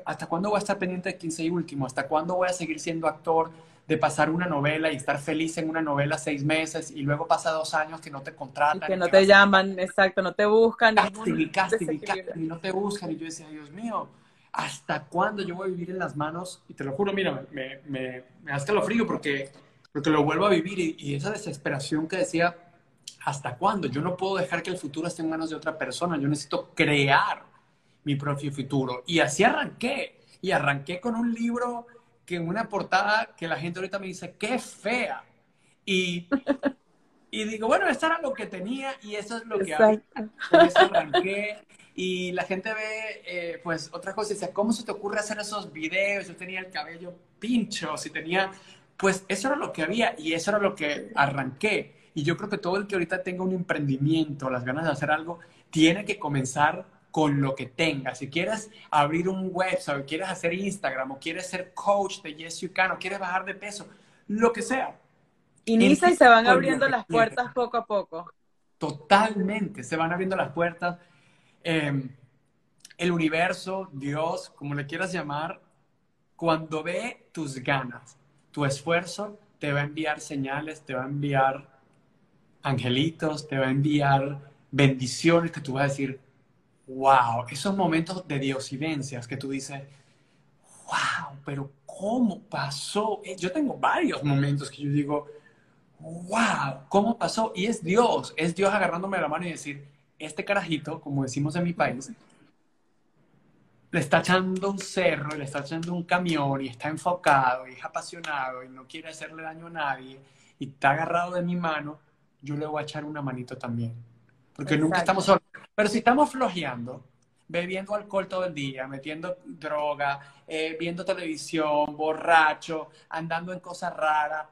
¿Hasta cuándo voy a estar pendiente de 15 y último? ¿Hasta cuándo voy a seguir siendo actor de pasar una novela y estar feliz en una novela seis meses y luego pasa dos años que no te contratan? Y que no te llaman, exacto, no te buscan. Casting y casting y casting no te buscan. Y yo decía, Dios mío, ¿hasta cuándo yo voy a vivir en las manos? Y te lo juro, mira, me, me, me da escalofrío porque, porque lo vuelvo a vivir y, y esa desesperación que decía, ¿hasta cuándo? Yo no puedo dejar que el futuro esté en manos de otra persona. Yo necesito crear mi propio futuro. Y así arranqué. Y arranqué con un libro que en una portada que la gente ahorita me dice, qué fea. Y, <laughs> y digo, bueno, eso era lo que tenía y eso es lo que eso arranqué. Y la gente ve, eh, pues, otras cosas y dice, ¿cómo se te ocurre hacer esos videos? Yo tenía el cabello pincho, si tenía... Pues eso era lo que había y eso era lo que arranqué. Y yo creo que todo el que ahorita tenga un emprendimiento, las ganas de hacer algo, tiene que comenzar con lo que tenga. Si quieres abrir un website, o quieres hacer Instagram, o quieres ser coach de Yes You Can, o quieres bajar de peso, lo que sea. Inicia y se van abriendo las puertas poco a poco. Totalmente, se van abriendo las puertas. Em, el universo, Dios, como le quieras llamar, cuando ve tus ganas, tu esfuerzo, te va a enviar señales, te va a enviar angelitos, te va a enviar bendiciones que tú vas a decir, wow, esos momentos de diosidencias que tú dices, wow, pero ¿cómo pasó? Eh, yo tengo varios momentos que yo digo, wow, ¿cómo pasó? Y es Dios, es Dios agarrándome la mano y decir, este carajito, como decimos en mi país, le está echando un cerro, le está echando un camión y está enfocado y es apasionado y no quiere hacerle daño a nadie y está agarrado de mi mano, yo le voy a echar una manito también. Porque nunca estamos solos. Pero si estamos flojeando, bebiendo alcohol todo el día, metiendo droga, eh, viendo televisión, borracho, andando en cosas raras,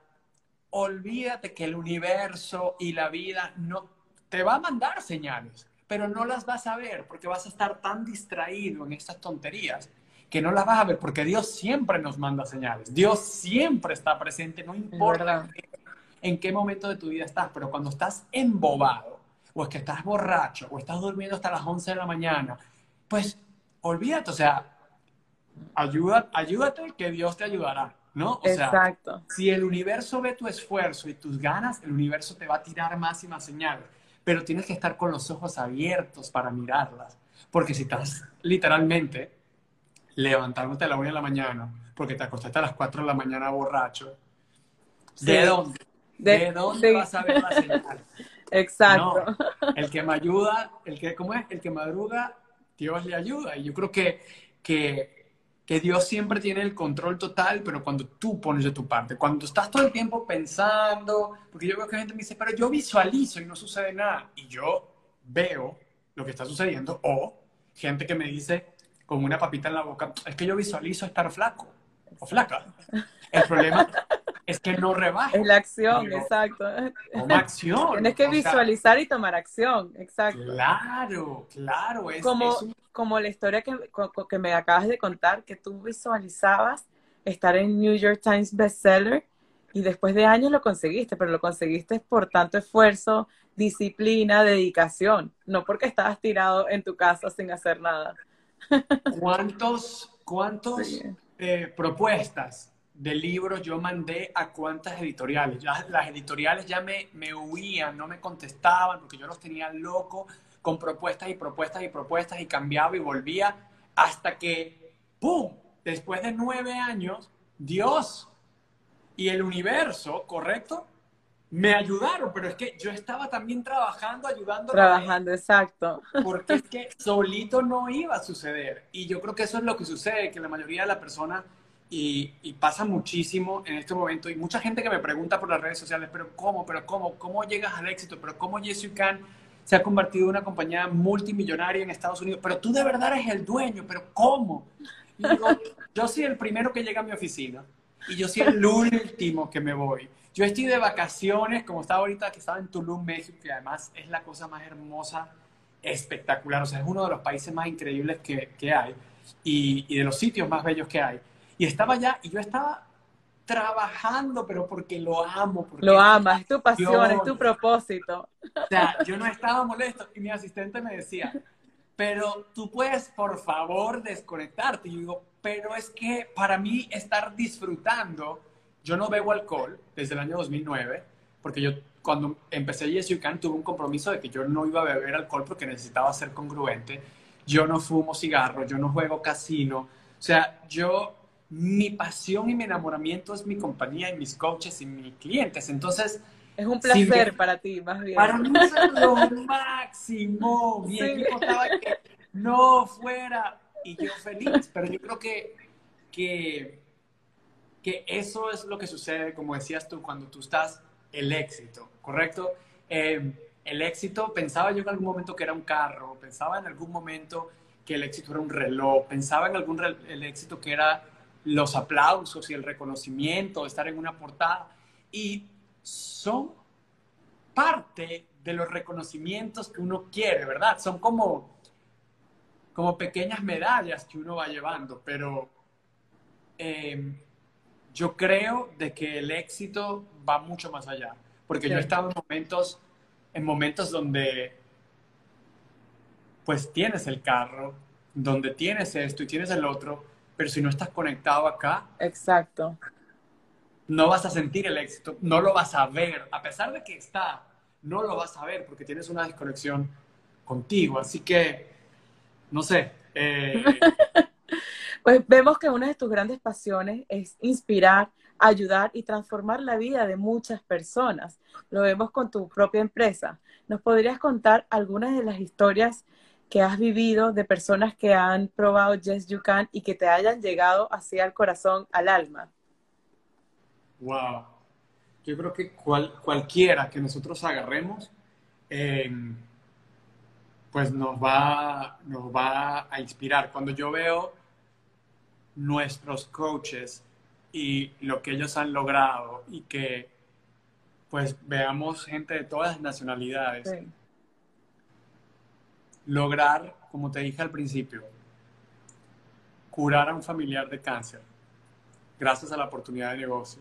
olvídate que el universo y la vida no te va a mandar señales, pero no las vas a ver porque vas a estar tan distraído en estas tonterías que no las vas a ver porque Dios siempre nos manda señales. Dios siempre está presente, no importa en qué momento de tu vida estás, pero cuando estás embobado, o es que estás borracho, o estás durmiendo hasta las 11 de la mañana, pues olvídate, o sea, ayuda, ayúdate que Dios te ayudará, ¿no? O Exacto. Sea, si el universo ve tu esfuerzo y tus ganas, el universo te va a tirar más y más señales, pero tienes que estar con los ojos abiertos para mirarlas, porque si estás literalmente levantándote a la 1 de la mañana, porque te acostaste a las 4 de la mañana borracho, ¿de dónde? ¿De, dónde vas a ver las señales? <laughs> Exacto. el que me ayuda, el que, ¿cómo es? El que madruga, Dios le ayuda. Y yo creo que, que, que Dios siempre tiene el control total, pero cuando tú pones de tu parte, cuando estás todo el tiempo pensando, porque yo veo que gente me dice, pero yo visualizo y no sucede nada. Y yo veo lo que está sucediendo, o gente que me dice con una papita en la boca, es que yo visualizo estar flaco o flaca. El problema es que no rebajes. Es la acción, exacto. Toma acción. Tienes que visualizar y tomar acción, exacto. Claro, claro. Es, como, como la historia que, que me acabas de contar, que tú visualizabas estar en New York Times bestseller y después de años lo conseguiste, pero lo conseguiste por tanto esfuerzo, disciplina, dedicación, no porque estabas tirado en tu casa sin hacer nada. <laughs> ¿Cuántos, cuántos eh, propuestas de libros yo mandé a cuántas editoriales. Ya, las editoriales ya me, me huían, no me contestaban porque yo los tenía loco con propuestas y propuestas y propuestas y cambiaba y volvía hasta que, ¡pum! Después de nueve años, Dios y el universo, ¿correcto? Me ayudaron, pero es que yo estaba también trabajando, ayudando. Trabajando, exacto. Porque es que solito no iba a suceder. Y yo creo que eso es lo que sucede, que la mayoría de las personas y, pasa muchísimo en este momento. Y mucha gente que me pregunta por las redes sociales, pero ¿cómo? ¿Pero cómo? ¿Cómo llegas al éxito? ¿Pero cómo Yes se ha convertido en una compañía multimillonaria en Estados Unidos? Pero tú de verdad eres el dueño, ¿pero cómo? Y digo, yo soy el primero que llega a mi oficina y yo soy el último que me voy. Yo estoy de vacaciones, como estaba ahorita, que estaba en Tulum, México, que además es la cosa más hermosa, espectacular. O sea, es uno de los países más increíbles que, que hay y, y de los sitios más bellos que hay. Y estaba allá y yo estaba trabajando, pero porque lo amo. Porque lo amas, es tu pasión, es tu propósito. O sea, yo no estaba molesto y mi asistente me decía, pero tú puedes, por favor, desconectarte. Y yo digo, pero es que para mí estar disfrutando, yo no bebo alcohol desde el año 2009, porque yo cuando empecé Yes You Can tuve un compromiso de que yo no iba a beber alcohol porque necesitaba ser congruente. Yo no fumo cigarro, yo no juego casino. O sea, yo mi pasión y mi enamoramiento es mi compañía y mis coaches y mis clientes. Entonces... Es un placer para ti, más bien. Para mí es lo <laughs> máximo. Mi equipo estaba que no fuera y yo feliz, pero yo creo que, que que eso es lo que sucede, como decías tú, cuando tú estás el éxito, ¿correcto? Eh, el éxito, pensaba yo en algún momento que era un carro, pensaba en algún momento que el éxito era un reloj, pensaba en algún el éxito que era los aplausos y el reconocimiento, estar en una portada. Y son parte de los reconocimientos que uno quiere, ¿verdad? Son como, como pequeñas medallas que uno va llevando, pero em, yo creo de que el éxito va mucho más allá, porque yo he estado en momentos, en momentos donde pues tienes el carro, donde tienes esto y tienes el otro, pero si no estás conectado acá, exacto, no vas a sentir el éxito, no lo vas a ver, a pesar de que está, no lo vas a ver porque tienes una desconexión contigo. Así que, no sé. Eh, <laughs> pues vemos que una de tus grandes pasiones es inspirar, ayudar y transformar la vida de muchas personas. Lo vemos con tu propia empresa. ¿Nos podrías contar algunas de las historias que has vivido de personas que han probado Yes You Can y que te hayan llegado así al corazón, al alma? Wow. Yo creo que cualquiera que nosotros agarremos, em, pues nos va, nos va a inspirar. Cuando yo veo nuestros coaches y lo que ellos han logrado y que pues veamos gente de todas las nacionalidades, lograr, como te dije al principio, curar a un familiar de cáncer gracias a la oportunidad de negocio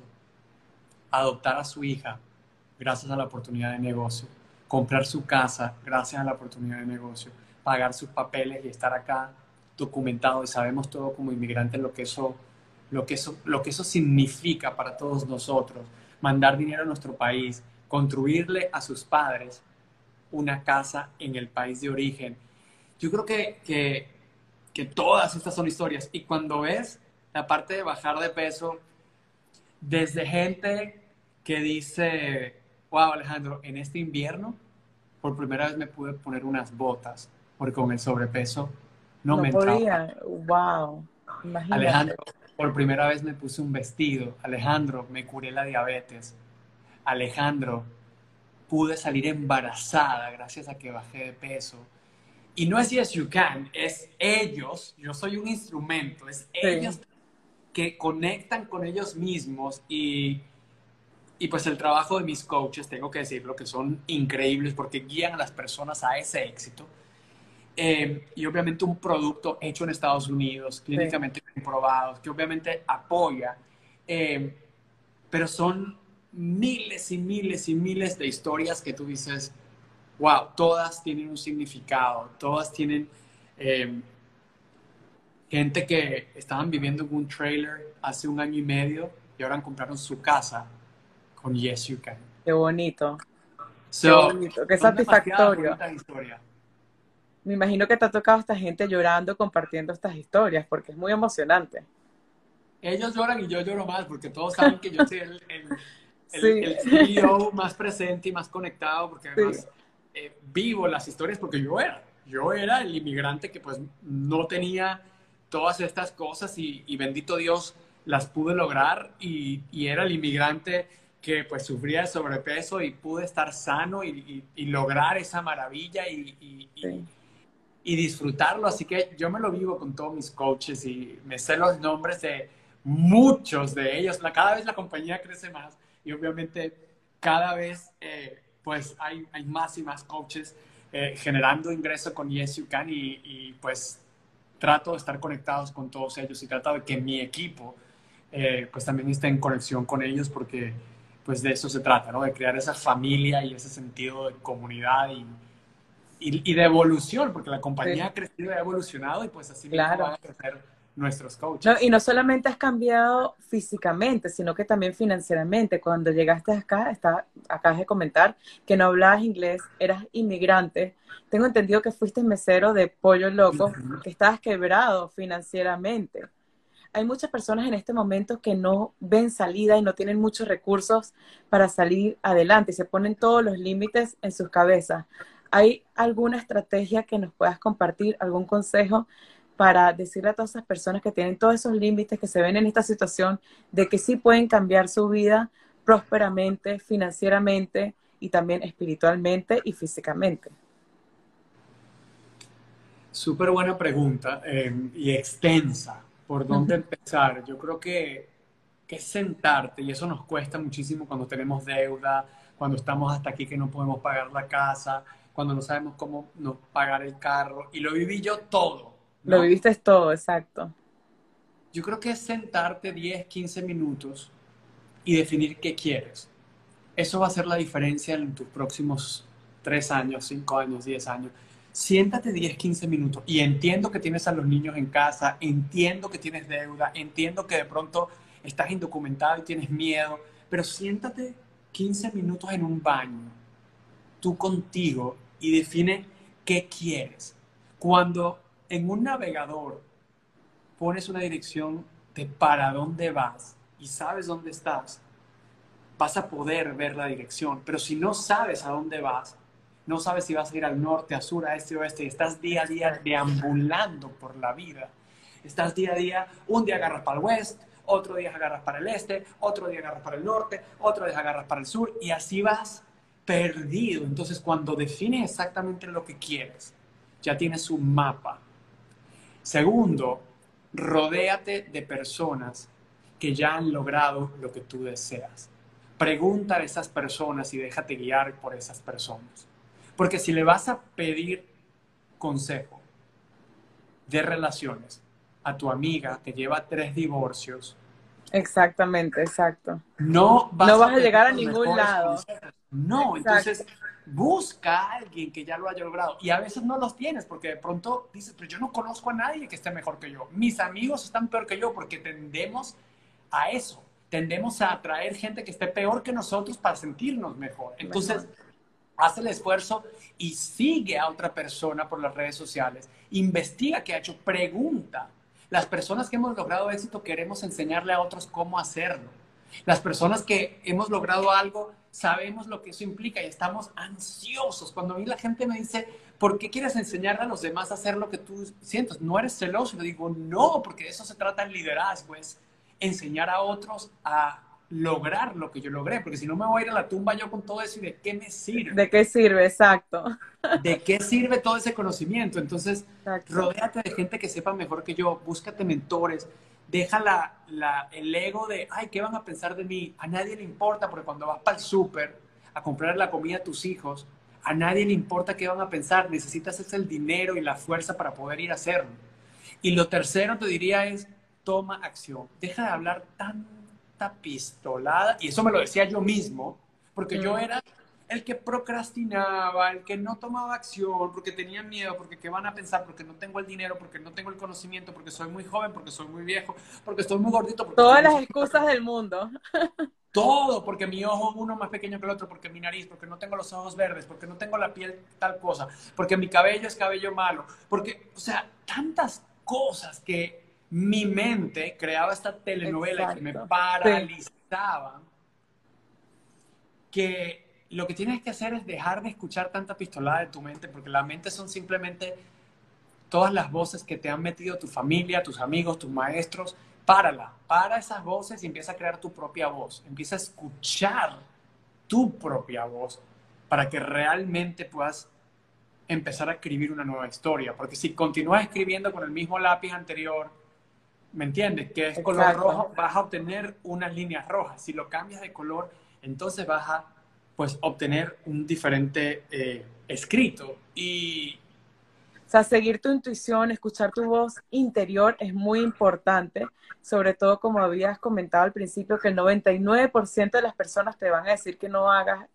adoptar a su hija gracias a la oportunidad de negocio, comprar su casa gracias a la oportunidad de negocio, pagar sus papeles y estar acá documentado y sabemos todo como inmigrantes lo que eso, lo que eso, lo que eso significa para todos nosotros, mandar dinero a nuestro país, construirle a sus padres una casa en el país de origen. Yo creo que, que, que todas estas son historias y cuando ves la parte de bajar de peso, desde gente que dice, wow Alejandro, en este invierno por primera vez me pude poner unas botas, porque con el sobrepeso no, me podía. Wow. Alejandro, por primera vez me puse un vestido. Alejandro, me curé la diabetes. Alejandro, pude salir embarazada gracias a que bajé de peso. Y no es Yes You Can, es ellos, yo soy un instrumento, es ellos que conectan con ellos mismos y, y pues el trabajo de mis coaches, tengo que decirlo, que son increíbles porque guían a las personas a ese éxito. Eh, y obviamente un producto hecho en Estados Unidos, clínicamente comprobado, que obviamente apoya, eh, pero son miles y miles y miles de historias que tú dices, wow, todas tienen un significado, todas tienen eh, gente que estaban viviendo en un trailer hace un año y medio y ahora compraron su casa con Yes You Can. Qué bonito. qué bonito, qué satisfactorio. Me imagino que te ha tocado esta gente llorando compartiendo estas historias porque es muy emocionante. Ellos lloran y yo lloro más porque todos saben que yo soy el, el, CEO más presente y más conectado porque además eh, vivo las historias porque yo era. Yo era el inmigrante que pues no tenía todas estas cosas y, bendito Dios las pude lograr y, era el inmigrante que pues sufría de sobrepeso y pude estar sano y, lograr esa maravilla y, disfrutarlo. Así que yo me lo vivo con todos mis coaches y me sé los nombres de muchos de ellos. cada vez la compañía crece más y obviamente cada vez eh, pues hay, hay, más y más coaches eh, generando ingreso con Yes You Can y pues trato de estar conectados con todos ellos y trato de que mi equipo eh, pues también esté en conexión con ellos porque pues de eso se trata, ¿no? De crear esa familia y ese sentido de comunidad y, y, de evolución, porque la compañía ha crecido y ha evolucionado y pues así claro. van a crecer nuestros coaches. y no solamente has cambiado físicamente, sino que también financieramente. Cuando llegaste acá, está, acabas de comentar que no hablabas inglés, eras inmigrante. Tengo entendido que fuiste mesero de Pollo Loco, que estabas quebrado financieramente. Hay muchas personas en este momento que no ven salida y no tienen muchos recursos para salir adelante. Se ponen todos los límites en sus cabezas. ¿Hay alguna estrategia que nos puedas compartir, algún consejo para decirle a todas esas personas que tienen todos esos límites, que se ven en esta situación, de que sí pueden cambiar su vida prósperamente, financieramente y también espiritualmente y físicamente? Súper buena pregunta eh, y extensa. ¿Por dónde empezar? Yo creo que, que sentarte, y eso nos cuesta muchísimo cuando tenemos deuda, cuando estamos hasta aquí que no podemos pagar la casa, cuando no sabemos cómo no pagar el carro. Y lo viví yo todo. Lo viviste todo, exacto. Yo creo que es sentarte 10, 15 minutos y definir qué quieres. Eso va a ser la diferencia en tus próximos 3 años, 5 años, 10 años. Siéntate 10, 15 minutos y entiendo que tienes a los niños en casa, entiendo que tienes deuda, entiendo que de pronto estás indocumentado y tienes miedo, pero siéntate 15 minutos en un baño, tú contigo, y define qué quieres. Cuando en un navegador pones una dirección de para dónde vas y sabes dónde estás, vas a poder ver la dirección. Pero si no sabes a dónde vas, no sabes si vas a ir al norte, a sur, a este, oeste, y estás día a día deambulando por la vida. Estás día a día, un día agarras para el oeste, otro día agarras para el este, otro día agarras para el norte, otro día agarras para el sur y así vas perdido. Entonces cuando defines exactamente lo que quieres, ya tienes un mapa. Segundo, rodéate de personas que ya han logrado lo que tú deseas. Pregunta a esas personas y déjate guiar por esas personas. Porque si le vas a pedir consejo de relaciones a tu amiga que lleva tres divorcios. Exactamente, exacto. No vas, no vas a, llegar a ningún lado. No, entonces busca a alguien que ya lo haya logrado. Y a veces no los tienes porque de pronto dices, pero yo no conozco a nadie que esté mejor que yo. Mis amigos están peor que yo porque tendemos a eso. Tendemos a atraer gente que esté peor que nosotros para sentirnos mejor. Entonces, haz el esfuerzo y sigue a otra persona por las redes sociales. Investiga qué ha hecho, pregunta. Las personas que hemos logrado éxito queremos enseñarle a otros cómo hacerlo. Las personas que hemos logrado algo sabemos lo que eso implica y estamos ansiosos. Cuando a mí la gente me dice, ¿por qué quieres enseñarle a los demás a hacer lo que tú sientes? ¿No eres celoso? Y le digo, no, porque de eso se trata el liderazgo, es enseñar a otros a lograr lo que yo logré, porque si no me voy a ir a la tumba yo con todo eso y de qué me sirve. ¿De qué sirve? Exacto. ¿De qué sirve todo ese conocimiento? Entonces, rodéate de gente que sepa mejor que yo, búscate mentores, deja la, el ego de, ay, ¿qué van a pensar de mí? A nadie le importa, porque cuando vas para el súper a comprar la comida a tus hijos, a nadie le importa qué van a pensar, necesitas ese el dinero y la fuerza para poder ir a hacerlo. Y lo tercero te diría es, toma acción, deja de hablar tanta pistolada, y eso me lo decía yo mismo, porque yo mm. era el que procrastinaba, el que no tomaba acción, porque tenía miedo, porque qué van a pensar, porque no tengo el dinero, porque no tengo el conocimiento, porque soy muy joven, porque soy muy viejo, porque estoy muy gordito. Todas las excusas del mundo. <laughs> Todo, porque mi ojo es uno más pequeño que el otro, porque mi nariz, porque no tengo los ojos verdes, porque no tengo la piel tal cosa, porque mi cabello es cabello malo, porque, o sea, tantas cosas que mi mente creaba esta telenovela que me paralizaba, que lo que tienes que hacer es dejar de escuchar tanta pistolada de tu mente, porque la mente son simplemente todas las voces que te han metido tu familia, tus amigos, tus maestros. Párala, para esas voces y empieza a crear tu propia voz. Empieza a escuchar tu propia voz para que realmente puedas empezar a escribir una nueva historia. Porque si continúas escribiendo con el mismo lápiz anterior, ¿me entiendes? Que es color rojo, vas a obtener unas líneas rojas. Si lo cambias de color, entonces vas a pues obtener un diferente eh, escrito. Y... O sea, seguir tu intuición, escuchar tu voz interior es muy importante, sobre todo como habías comentado al principio, que el 99% de las personas te van a decir que no hagas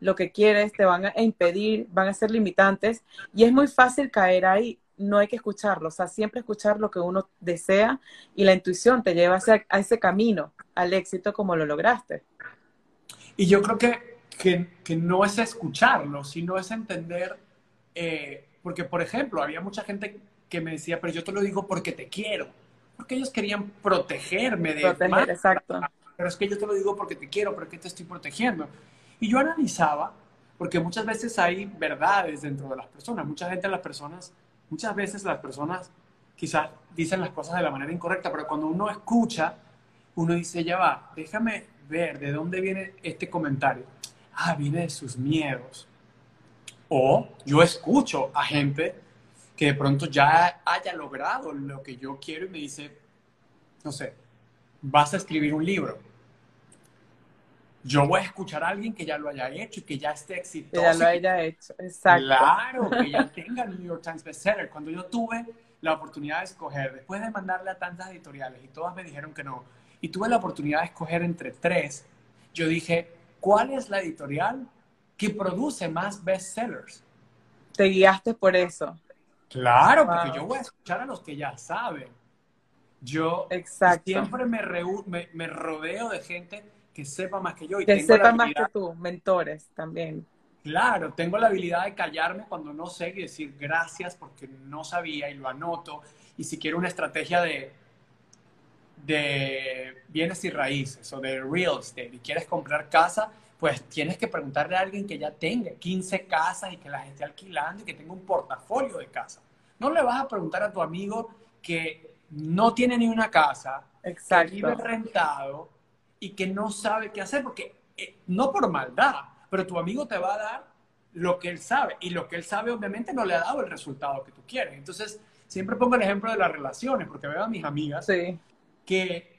lo que quieres, te van a impedir, van a ser limitantes y es muy fácil caer ahí. No hay que escucharlo, o sea, siempre escuchar lo que uno desea y la intuición te lleva a ese camino, al éxito como lo lograste. Y yo creo que que, que no es escucharlo, sino es entender, eh, porque por ejemplo, había mucha gente que me decía, pero yo te lo digo porque te quiero, porque ellos querían protegerme de... Proteger, exacto. Pero es que yo te lo digo porque te quiero, porque te estoy protegiendo. Y yo analizaba, porque muchas veces hay verdades dentro de las personas, mucha gente las personas, muchas veces las personas quizás dicen las cosas de la manera incorrecta, pero cuando uno escucha, uno dice, ya va, déjame ver de dónde viene este comentario. Ah, viene de sus miedos. O yo escucho a gente que de pronto ya haya logrado lo que yo quiero y me dice, no sé, vas a escribir un libro. Yo voy a escuchar a alguien que ya lo haya hecho y que ya esté exitoso. Que ya lo haya hecho, exacto. Claro, que ya <laughs> tenga el New York Times bestseller. Cuando yo tuve la oportunidad de escoger, después de mandarle a tantas editoriales y todas me dijeron que no, y tuve la oportunidad de escoger entre tres, yo dije, ¿cuál es la editorial que produce más bestsellers? Te guiaste por eso. Claro, porque yo voy a escuchar a los que ya saben. Yo Exacto. siempre me, reu- me, me rodeo de gente que sepa más que yo. Y Que tengo la sepa más que tú, mentores también. Claro, tengo la habilidad de callarme cuando no sé y decir gracias porque no sabía y lo anoto. Y si quiero una estrategia de, de bienes y raíces o de real estate y quieres comprar casa, pues tienes que preguntarle a alguien que ya tenga 15 casas y que las esté alquilando y que tenga un portafolio de casas. No le vas a preguntar a tu amigo que no tiene ni una casa, que Exacto. vive rentado y que no sabe qué hacer, porque eh, no por maldad, pero tu amigo te va a dar lo que él sabe y lo que él sabe obviamente no le ha dado el resultado que tú quieres. Entonces, siempre pongo el ejemplo de las relaciones, porque veo a mis amigas Sí. Que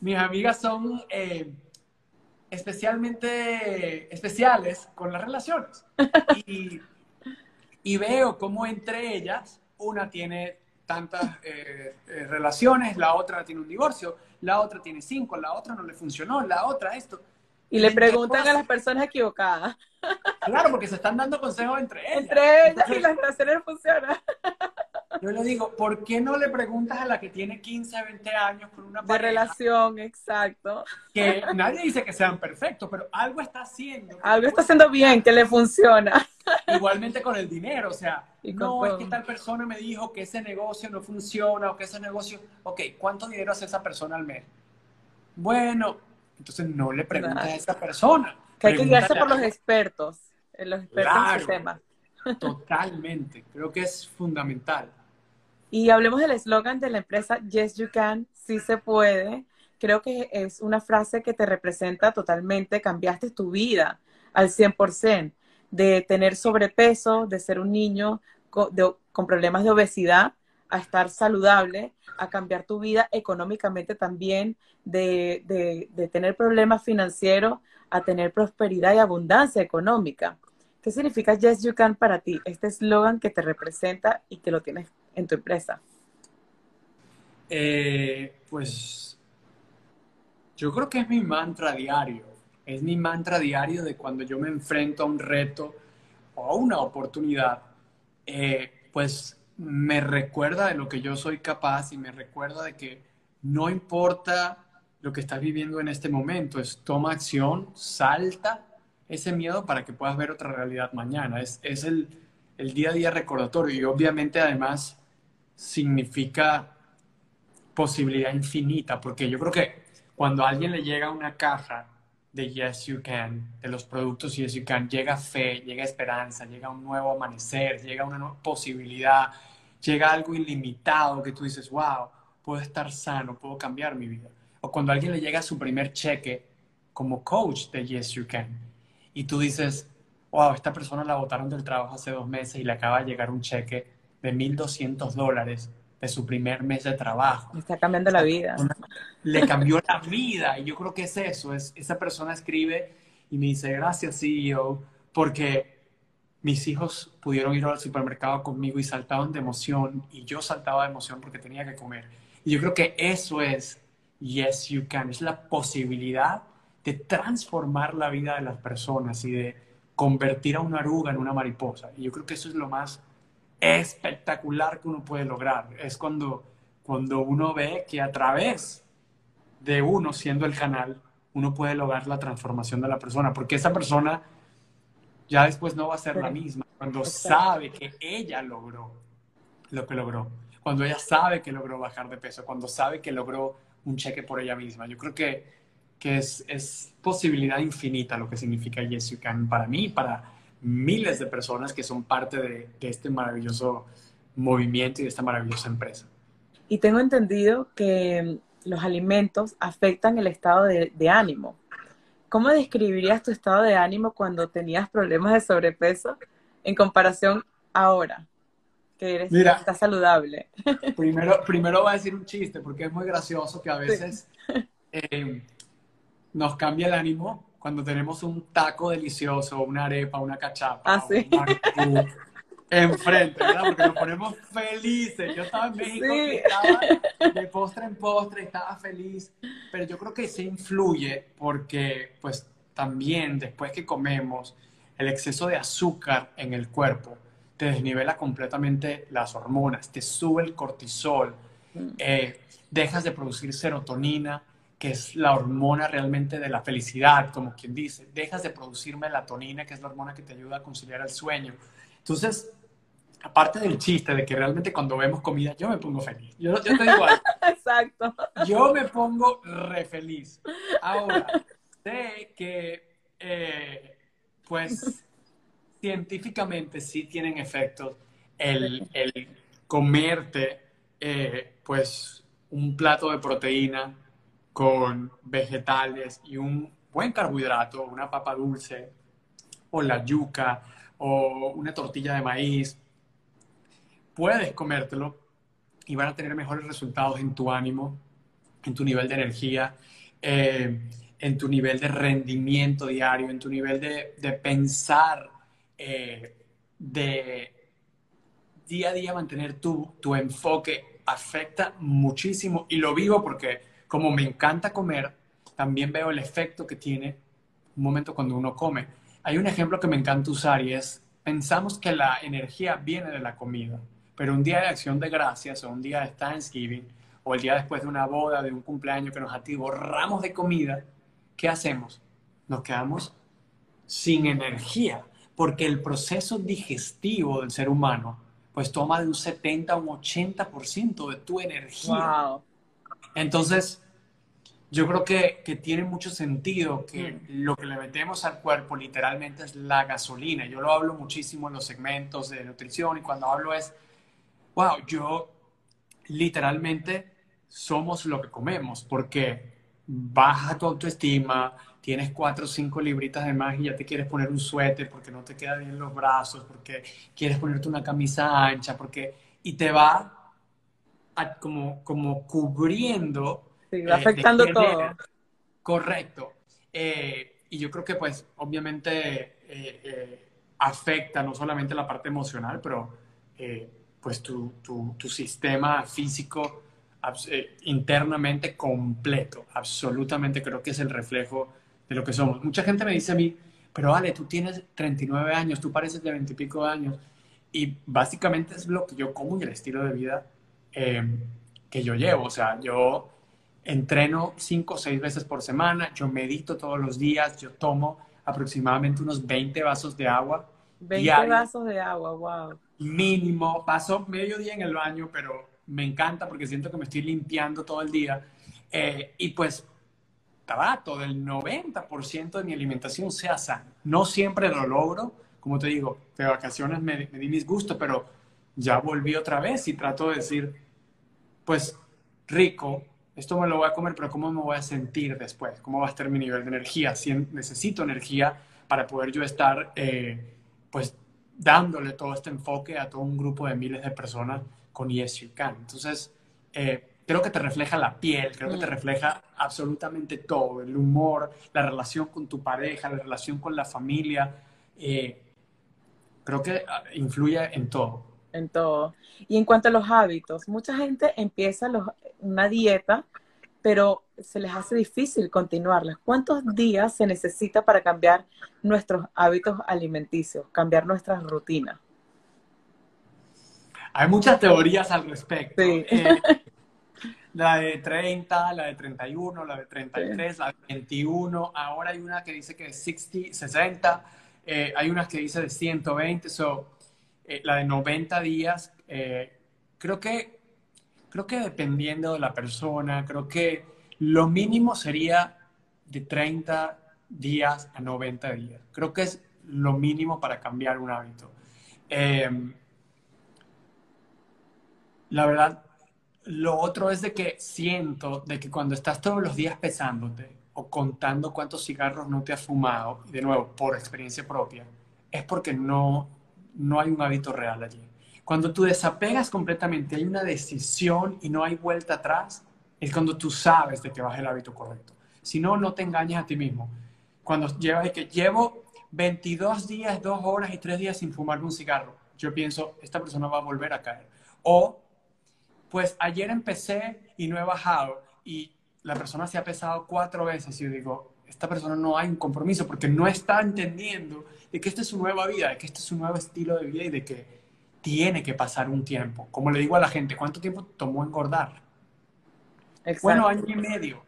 mis amigas son eh, especialmente especiales con las relaciones. <laughs> Y, y veo cómo entre ellas una tiene tantas eh, eh, relaciones, la otra tiene un divorcio, la otra tiene cinco, la otra no le funcionó, la otra esto. Y le preguntan a las personas equivocadas. Claro, porque se están dando consejos entre ellas. Entre ellas y Entonces, las relaciones funcionan. Yo le digo, ¿por qué no le preguntas a la que tiene 15, 20 años con una De pareja? relación, exacto. que nadie dice que sean perfectos, pero algo está haciendo. Algo está haciendo bien, que le funciona. Igualmente con el dinero, o sea, no, es que tal persona me dijo que ese negocio no funciona o que ese negocio, ok, ¿cuánto dinero hace esa persona al mes? Bueno, entonces no le preguntes Claro. a esa persona. Que hay que guiarse por los expertos, eh, los expertos en su tema. <laughs> Totalmente, creo que es fundamental. Y hablemos del eslogan de la empresa Yes You Can, sí se puede. Creo que es una frase que te representa totalmente, cambiaste tu vida al 100%, de tener sobrepeso, de ser un niño con problemas de obesidad, a estar saludable, a cambiar tu vida económicamente también, de tener problemas financieros, a tener prosperidad y abundancia económica. ¿Qué significa Yes You Can para ti? Este eslogan que te representa y que lo tienes en tu empresa. Eh, pues yo creo que es mi mantra diario. Es mi mantra diario de cuando yo me enfrento a un reto o a una oportunidad, eh, pues me recuerda de lo que yo soy capaz y me recuerda de que no importa lo que estás viviendo en este momento, es toma acción, salta ese miedo para que puedas ver otra realidad mañana. Es, es el, el día a día recordatorio y obviamente además significa posibilidad infinita, porque yo creo que cuando a alguien le llega una caja de Yes You Can, de los productos Yes You Can, llega fe, llega esperanza, llega un nuevo amanecer, llega una nueva posibilidad, llega algo ilimitado que tú dices, wow, puedo estar sano, puedo cambiar mi vida. O cuando alguien le llega su primer cheque como coach de Yes You Can, y tú dices, wow, esta persona la botaron del trabajo hace dos meses y le acaba de llegar un cheque de 1.200 dólares de su primer mes de trabajo. Me está cambiando la vida. Le cambió la vida y yo creo que es eso, es, esa persona escribe y me dice, gracias CEO, porque mis hijos pudieron ir al supermercado conmigo y saltaban de emoción y yo saltaba de emoción porque tenía que comer. Y yo creo que eso es Yes You Can, es la posibilidad de transformar la vida de las personas y de convertir a una oruga en una mariposa. Y yo creo que eso es lo más espectacular que uno puede lograr. Es cuando, cuando uno ve que a través de uno siendo el canal, uno puede lograr la transformación de la persona, porque esa persona ya después no va a ser la misma. Cuando Exacto. sabe que ella logró lo que logró, cuando ella sabe que logró bajar de peso, cuando sabe que logró un cheque por ella misma. Yo creo que, que es, es posibilidad infinita lo que significa Yes You Can para mí para miles de personas que son parte de, de este maravilloso movimiento y de esta maravillosa empresa. Y tengo entendido que los alimentos afectan el estado de, de ánimo. ¿Cómo describirías tu estado de ánimo cuando tenías problemas de sobrepeso en comparación ahora? que eres Mira, estás saludable. <laughs> Primero, primero voy a decir un chiste, porque es muy gracioso que a veces eh, nos cambia el ánimo cuando tenemos un taco delicioso, una arepa, una cachapa, Ah, sí. un <laughs> enfrente, ¿verdad? Porque nos ponemos felices. Yo estaba en México Sí. y estaba de postre en postre, estaba feliz, pero yo creo que se influye porque, pues, también después que comemos, el exceso de azúcar en el cuerpo te desnivela completamente las hormonas, te sube el cortisol, eh, dejas de producir serotonina, que es la hormona realmente de la felicidad, como quien dice, dejas de producir melatonina, que es la hormona que te ayuda a conciliar el sueño. Entonces, aparte del chiste de que realmente cuando vemos comida, yo me pongo feliz. Yo, yo te digo algo, <laughs> Exacto. yo me pongo re feliz. Ahora, sé que, eh, pues, científicamente sí tienen efectos el, el comerte, eh, pues, un plato de proteína con vegetales y un buen carbohidrato, una papa dulce, o la yuca, o una tortilla de maíz. Puedes comértelo y van a tener mejores resultados en tu ánimo, en tu nivel de energía, eh, en tu nivel de rendimiento diario, en tu nivel de, de pensar, eh, de día a día mantener tu, tu enfoque afecta muchísimo y lo vivo porque como me encanta comer, también veo el efecto que tiene un momento cuando uno come. Hay un ejemplo que me encanta usar y es, pensamos que la energía viene de la comida, pero un día de acción de gracias o un día de Thanksgiving o el día después de una boda, de un cumpleaños que nos atiborramos de comida, ¿qué hacemos? Nos quedamos sin energía, porque el proceso digestivo del ser humano pues toma de un 70 a un 80% de tu energía. Wow. Entonces, yo creo que, que tiene mucho sentido que lo que le metemos al cuerpo literalmente es la gasolina. Yo lo hablo muchísimo en los segmentos de nutrición y cuando hablo es, wow, yo literalmente somos lo que comemos porque baja tu autoestima, tienes cuatro o cinco libritas de más y ya te quieres poner un suéter porque no te queda bien los brazos, porque quieres ponerte una camisa ancha, porque y te va a- como, como cubriendo Sí, eh, va afectando todo. Correcto. Eh, y yo creo que pues obviamente eh, eh, afecta no solamente la parte emocional, pero pues tu, tu- tu sistema físico internamente completo. Absolutamente creo que es el reflejo de lo que somos. Mucha gente me dice a mí, pero Ale, tú tienes 39 años, tú pareces de 20 y pico años. Y básicamente es lo que yo como y el estilo de vida que yo llevo. O sea, yo entreno cinco o seis veces por semana, yo medito todos los días, yo tomo aproximadamente unos 20 vasos de agua 20 diario, vasos de agua, wow. mínimo. Paso medio día en el baño, pero me encanta porque siento que me estoy limpiando todo el día. Eh, y pues trato del 90% de mi alimentación sea sana. No siempre lo logro, como te digo, de vacaciones me, me di mis gustos, pero ya volví otra vez y trato de decir, pues rico, esto me lo voy a comer, pero ¿cómo me voy a sentir después? ¿Cómo va a estar mi nivel de energía? Si necesito energía para poder yo estar, eh, pues, dándole todo este enfoque a todo un grupo de miles de personas con Yes You Can. Entonces, eh, creo que te refleja la piel, creo que te Mm. refleja absolutamente todo, el humor, la relación con tu pareja, la relación con la familia. eh, creo que ah, influye en todo. En todo. Y en cuanto a los hábitos, mucha gente empieza los- una dieta, pero se les hace difícil continuarla. ¿Cuántos días se necesita para cambiar nuestros hábitos alimenticios, cambiar nuestras rutinas? Hay muchas teorías al respecto. Sí. Eh, <laughs> la de 30, la de 31, la de 33, la de 21. Ahora hay una que dice que es 60, 60. eh, hay unas que dice de 120. So, eh, la de 90 días. eh, creo que creo que dependiendo de la persona, creo que lo mínimo sería de 30 días a 90 días. Creo que es lo mínimo para cambiar un hábito. Eh, La verdad, lo otro es de que siento de que cuando estás todos los días pesándote o contando cuántos cigarros no te has fumado, de nuevo, por experiencia propia, es porque no, no hay un hábito real allí. Cuando tú desapegas completamente, hay una decisión y no hay vuelta atrás, es cuando tú sabes de que vas el hábito correcto. Si no, no te engañes a ti mismo. Cuando llevas que llevo 22 días, 2 horas y 3 días sin fumarme un cigarro, yo pienso, esta persona va a volver a caer. O, pues ayer empecé y no he bajado y la persona se ha pesado cuatro veces y yo digo, esta persona no hay un compromiso porque no está entendiendo de que esta es su nueva vida, de que este es su nuevo estilo de vida y de que tiene que pasar un tiempo. Como le digo a la gente, ¿cuánto tiempo tomó engordar? Bueno, año y medio.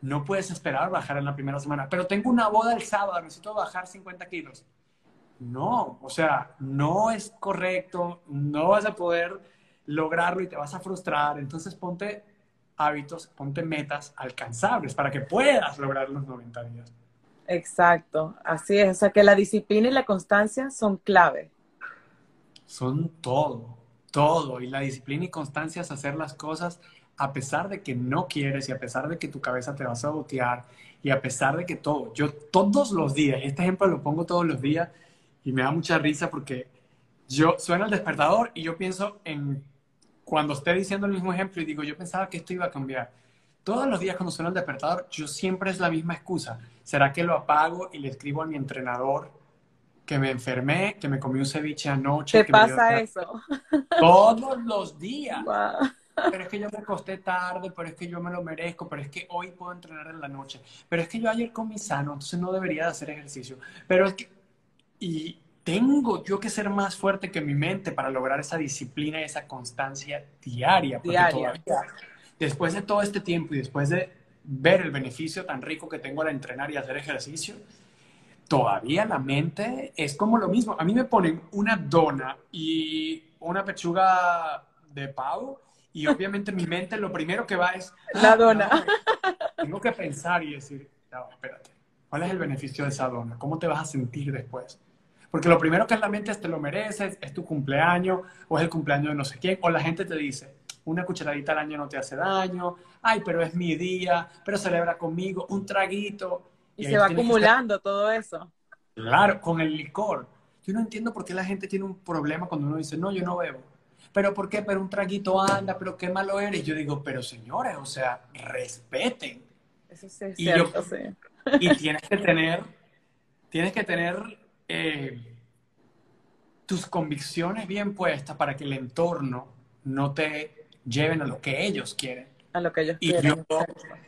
No puedes esperar bajar en la primera semana, pero tengo una boda el sábado, necesito bajar 50 kilos. No, o sea, no es correcto, no vas a poder lograrlo y te vas a frustrar. Entonces ponte hábitos, ponte metas alcanzables para que puedas lograr los 90 días. Exacto, así es. O sea que la disciplina y la constancia son clave. Son todo, todo. Y la disciplina y constancia es hacer las cosas a pesar de que no quieres y a pesar de que tu cabeza te va a sabotear y a pesar de que todo. Yo todos los días, este ejemplo lo pongo todos los días y me da mucha risa porque yo suena el despertador y yo pienso en cuando esté diciendo el mismo ejemplo y digo, yo pensaba que esto iba a cambiar. Todos los días cuando suena el despertador, yo siempre es la misma excusa. ¿Será que lo apago y le escribo a mi entrenador que me enfermé, que me comí un ceviche anoche? ¿Te pasa eso? Todos los días. Pero es que yo me acosté tarde, pero es que yo me lo merezco, pero es que hoy puedo entrenar en la noche, pero es que yo ayer comí sano, entonces no debería de hacer ejercicio. Pero es que... Y tengo yo que ser más fuerte que mi mente para lograr esa disciplina y esa constancia diaria. diaria. después de todo este tiempo y después de ver el beneficio tan rico que tengo al entrenar y hacer ejercicio, todavía la mente es como lo mismo. A mí me ponen una dona y una pechuga de pavo y <laughs> obviamente mi mente lo primero que va es... La ah, dona. tengo que pensar y decir, no, espérate, ¿cuál es el beneficio de esa dona? ¿Cómo te vas a sentir después? Porque lo primero que es la mente es te lo mereces, es tu cumpleaños, o es el cumpleaños de no sé quién, o la gente te dice, una cucharadita al año no te hace daño, ay, pero es mi día, pero celebra conmigo, un traguito. Y, se va acumulando todo eso. Claro, con el licor. Yo no entiendo por qué la gente tiene un problema cuando uno dice, no, yo no bebo. Pero ¿por qué? Pero un traguito anda, pero qué malo eres. Yo digo, pero señores, o sea, respeten. Eso sí es cierto, sí. Y tienes que tener, tienes que tener eh, tus convicciones bien puestas para que el entorno no te lleven a lo que ellos quieren. A lo que ellos y quieren. Yo,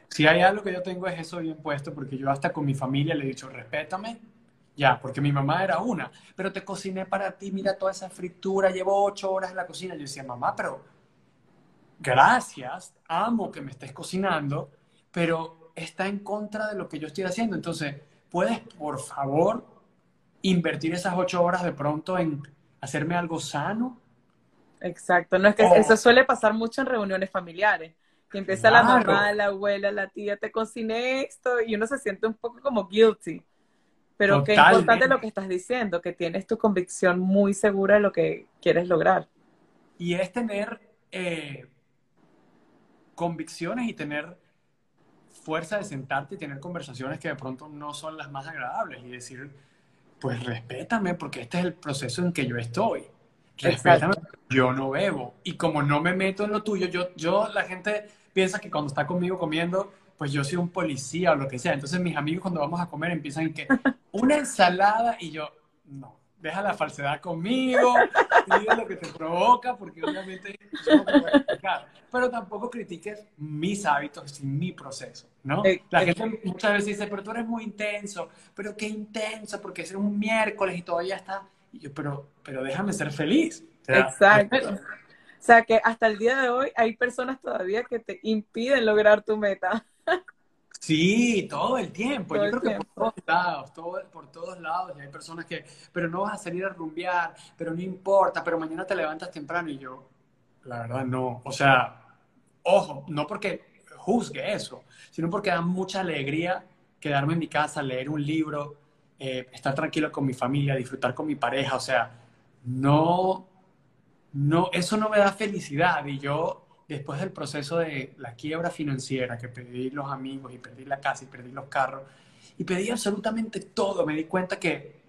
si hay algo que yo tengo es eso bien puesto, porque yo hasta con mi familia le he dicho, respétame, ya, porque mi mamá era una, pero te cociné para ti, mira toda esa fritura, llevo ocho horas en la cocina. Yo decía, mamá, pero gracias, amo que me estés cocinando, pero está en contra de lo que yo estoy haciendo. Entonces, ¿puedes, por favor, invertir esas ocho horas de pronto en hacerme algo sano. Exacto, no es que eso suele pasar mucho en reuniones familiares, que empieza la mamá, la abuela, la tía, te cociné esto y uno se siente un poco como guilty. Pero qué importante lo que estás diciendo, que tienes tu convicción muy segura de lo que quieres lograr. Y es tener eh, convicciones y tener fuerza de sentarte y tener conversaciones que de pronto no son las más agradables y decir, pues respétame porque este es el proceso en que yo estoy. Respétame, yo no bebo. Y como no me meto en lo tuyo, yo, yo, la gente piensa que cuando está conmigo comiendo, pues yo soy un policía o lo que sea. Entonces mis amigos cuando vamos a comer empiezan que <laughs> una ensalada y yo, no, deja la falsedad conmigo, diga lo que te provoca, porque obviamente yo no te voy a explicar. Pero tampoco critiques mis hábitos y mi proceso, ¿no? Eh, La eh, gente muchas veces dice, pero tú eres muy intenso, pero qué intenso, porque es un miércoles y todavía está. Y yo, pero, pero déjame ser feliz. Exacto. <laughs> O sea, que hasta el día de hoy hay personas todavía que te impiden lograr tu meta. <laughs> Sí, todo el tiempo. Yo creo que por todos lados, por todos lados. Y hay personas que, pero no vas a salir a rumbear, pero no importa, pero mañana te levantas temprano y yo, la verdad no. O sea, ojo, no porque juzgue eso, sino porque da mucha alegría quedarme en mi casa, leer un libro, eh, estar tranquilo con mi familia, disfrutar con mi pareja. O sea, no, no, eso no me da felicidad. Y yo, después del proceso de la quiebra financiera, que perdí los amigos y perdí la casa y perdí los carros, y pedí absolutamente todo, me di cuenta que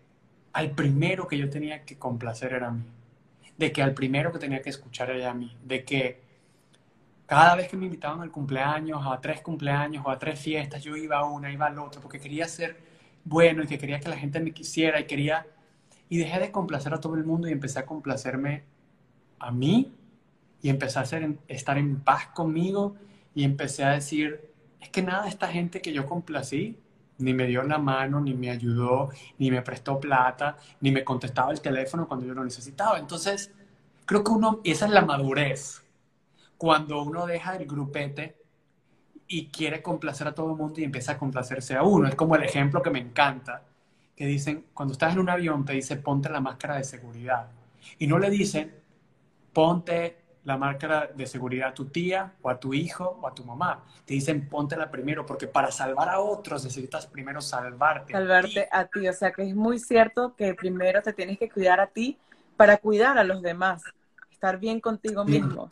al primero que yo tenía que complacer era a mí, de que al primero que tenía que escuchar era a mí, de que cada vez que me invitaban al cumpleaños, a tres cumpleaños o a tres fiestas, yo iba a una, iba al otro, porque quería ser bueno y que quería que la gente me quisiera y quería... Y dejé de complacer a todo el mundo y empecé a complacerme a mí y empecé a hacer, estar en paz conmigo y empecé a decir, es que nada, esta gente que yo complací ni me dio la mano, ni me ayudó, ni me prestó plata, ni me contestaba el teléfono cuando yo lo necesitaba. Entonces, creo que uno, esa es la madurez, cuando uno deja el grupete y quiere complacer a todo el mundo y empieza a complacerse a uno. Es como el ejemplo que me encanta, que dicen, cuando estás en un avión te dice ponte la máscara de seguridad. Y no le dicen ponte la máscara de seguridad a tu tía o a tu hijo o a tu mamá. Te dicen póntela primero porque para salvar a otros necesitas primero salvarte. Salvarte a ti. O sea que es muy cierto que primero te tienes que cuidar a ti para cuidar a los demás. Estar bien contigo mismo.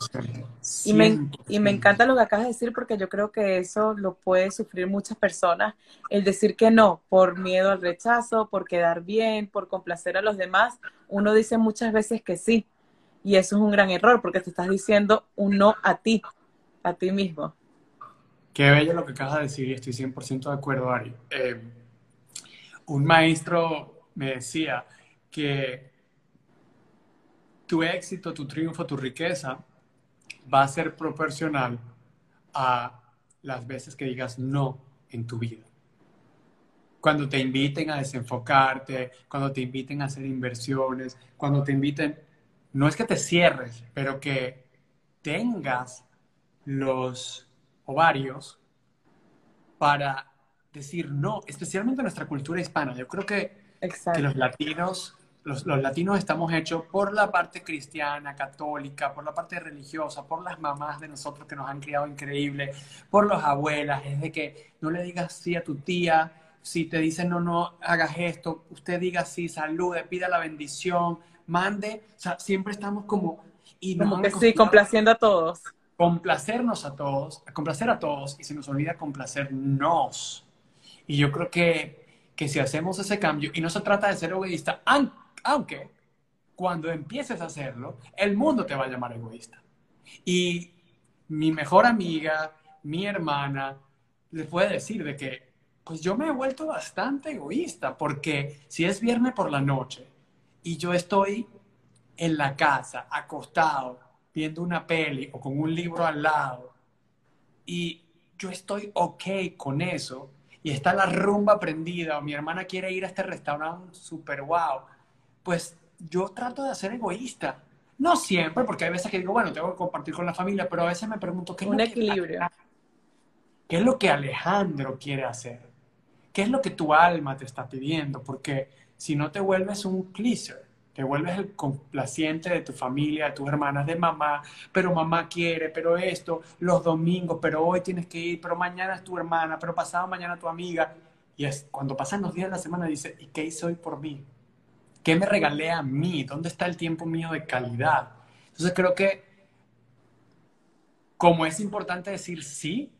Y me, y me encanta lo que acabas de decir porque yo creo que eso lo puede sufrir muchas personas. El decir que no por miedo al rechazo, por quedar bien, por complacer a los demás. Uno dice muchas veces que sí y eso es un gran error porque te estás diciendo un no a ti, a ti mismo. Qué bello lo que acabas de decir y estoy 100% de acuerdo, Ari. Eh, un maestro me decía que tu éxito, tu triunfo, tu riqueza va a ser proporcional a las veces que digas no en tu vida. Cuando te inviten a desenfocarte, cuando te inviten a hacer inversiones, cuando te inviten no es que te cierres, pero que tengas los ovarios para decir no, especialmente en nuestra cultura hispana. Yo creo que, que los latinos, los, los, latinos estamos hechos por la parte cristiana, católica, por la parte religiosa, por las mamás de nosotros que nos han criado increíble, por las abuelas, es de que no le digas sí a tu tía, si te dicen no, no hagas esto, usted diga sí, salude, pida la bendición, mande, o sea, siempre estamos como... Y como que sí, complaciendo a todos. Complacernos a todos, complacer a todos, y se nos olvida complacernos. Y yo creo que, que si hacemos ese cambio, y no se trata de ser egoísta, aunque cuando empieces a hacerlo, el mundo te va a llamar egoísta. Y mi mejor amiga, mi hermana, le puede decir de que, pues yo me he vuelto bastante egoísta, porque si es viernes por la noche y yo estoy en la casa, acostado, viendo una peli o con un libro al lado, y yo estoy ok con eso, y está la rumba prendida, o mi hermana quiere ir a este restaurante super wow, pues yo trato de ser egoísta. No siempre, porque hay veces que digo, bueno, tengo que compartir con la familia, pero a veces me pregunto, ¿qué es, un lo equilibrio. Que, ¿qué es lo que Alejandro quiere hacer? ¿Qué es lo que tu alma te está pidiendo? Porque si no te vuelves un pleaser, te vuelves el complaciente de tu familia, de tus hermanas, de mamá, pero mamá quiere, pero esto, los domingos, pero hoy tienes que ir, pero mañana es tu hermana, pero pasado mañana tu amiga. Y es cuando pasan los días de la semana, dice, ¿y qué hice hoy por mí? ¿Qué me regalé a mí? ¿Dónde está el tiempo mío de calidad? Entonces creo que como es importante decir sí,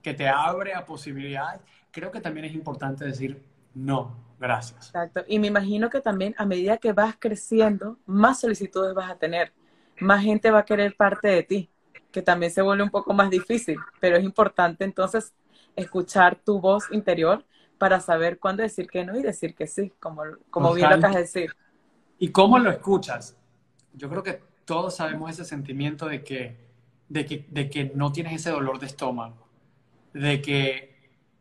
que te abre a posibilidades, creo que también es importante decir no, gracias. Exacto. Y me imagino que también a medida que vas creciendo, más solicitudes vas a tener, más gente va a querer parte de ti, que también se vuelve un poco más difícil, pero es importante entonces escuchar tu voz interior para saber cuándo decir que no y decir que sí, como, como bien lo acabas de decir. ¿Y cómo lo escuchas? Yo creo que todos sabemos ese sentimiento de que, de que, de que no tienes ese dolor de estómago, de que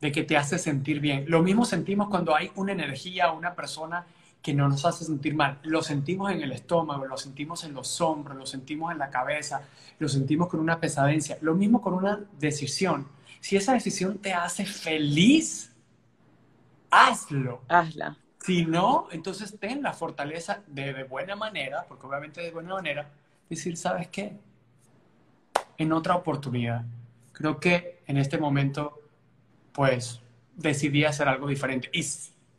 de que te hace sentir bien. Lo mismo sentimos cuando hay una energía, una persona que no nos hace sentir mal. Lo sentimos en el estómago, lo sentimos en los hombros, lo sentimos en la cabeza, lo sentimos con una pesadencia. Lo mismo con una decisión. Si esa decisión te hace feliz, hazlo. Hazla. Si no, entonces ten la fortaleza de, de buena manera, porque obviamente de buena manera, decir, ¿sabes qué? En otra oportunidad. Creo que en este momento pues decidí hacer algo diferente. Y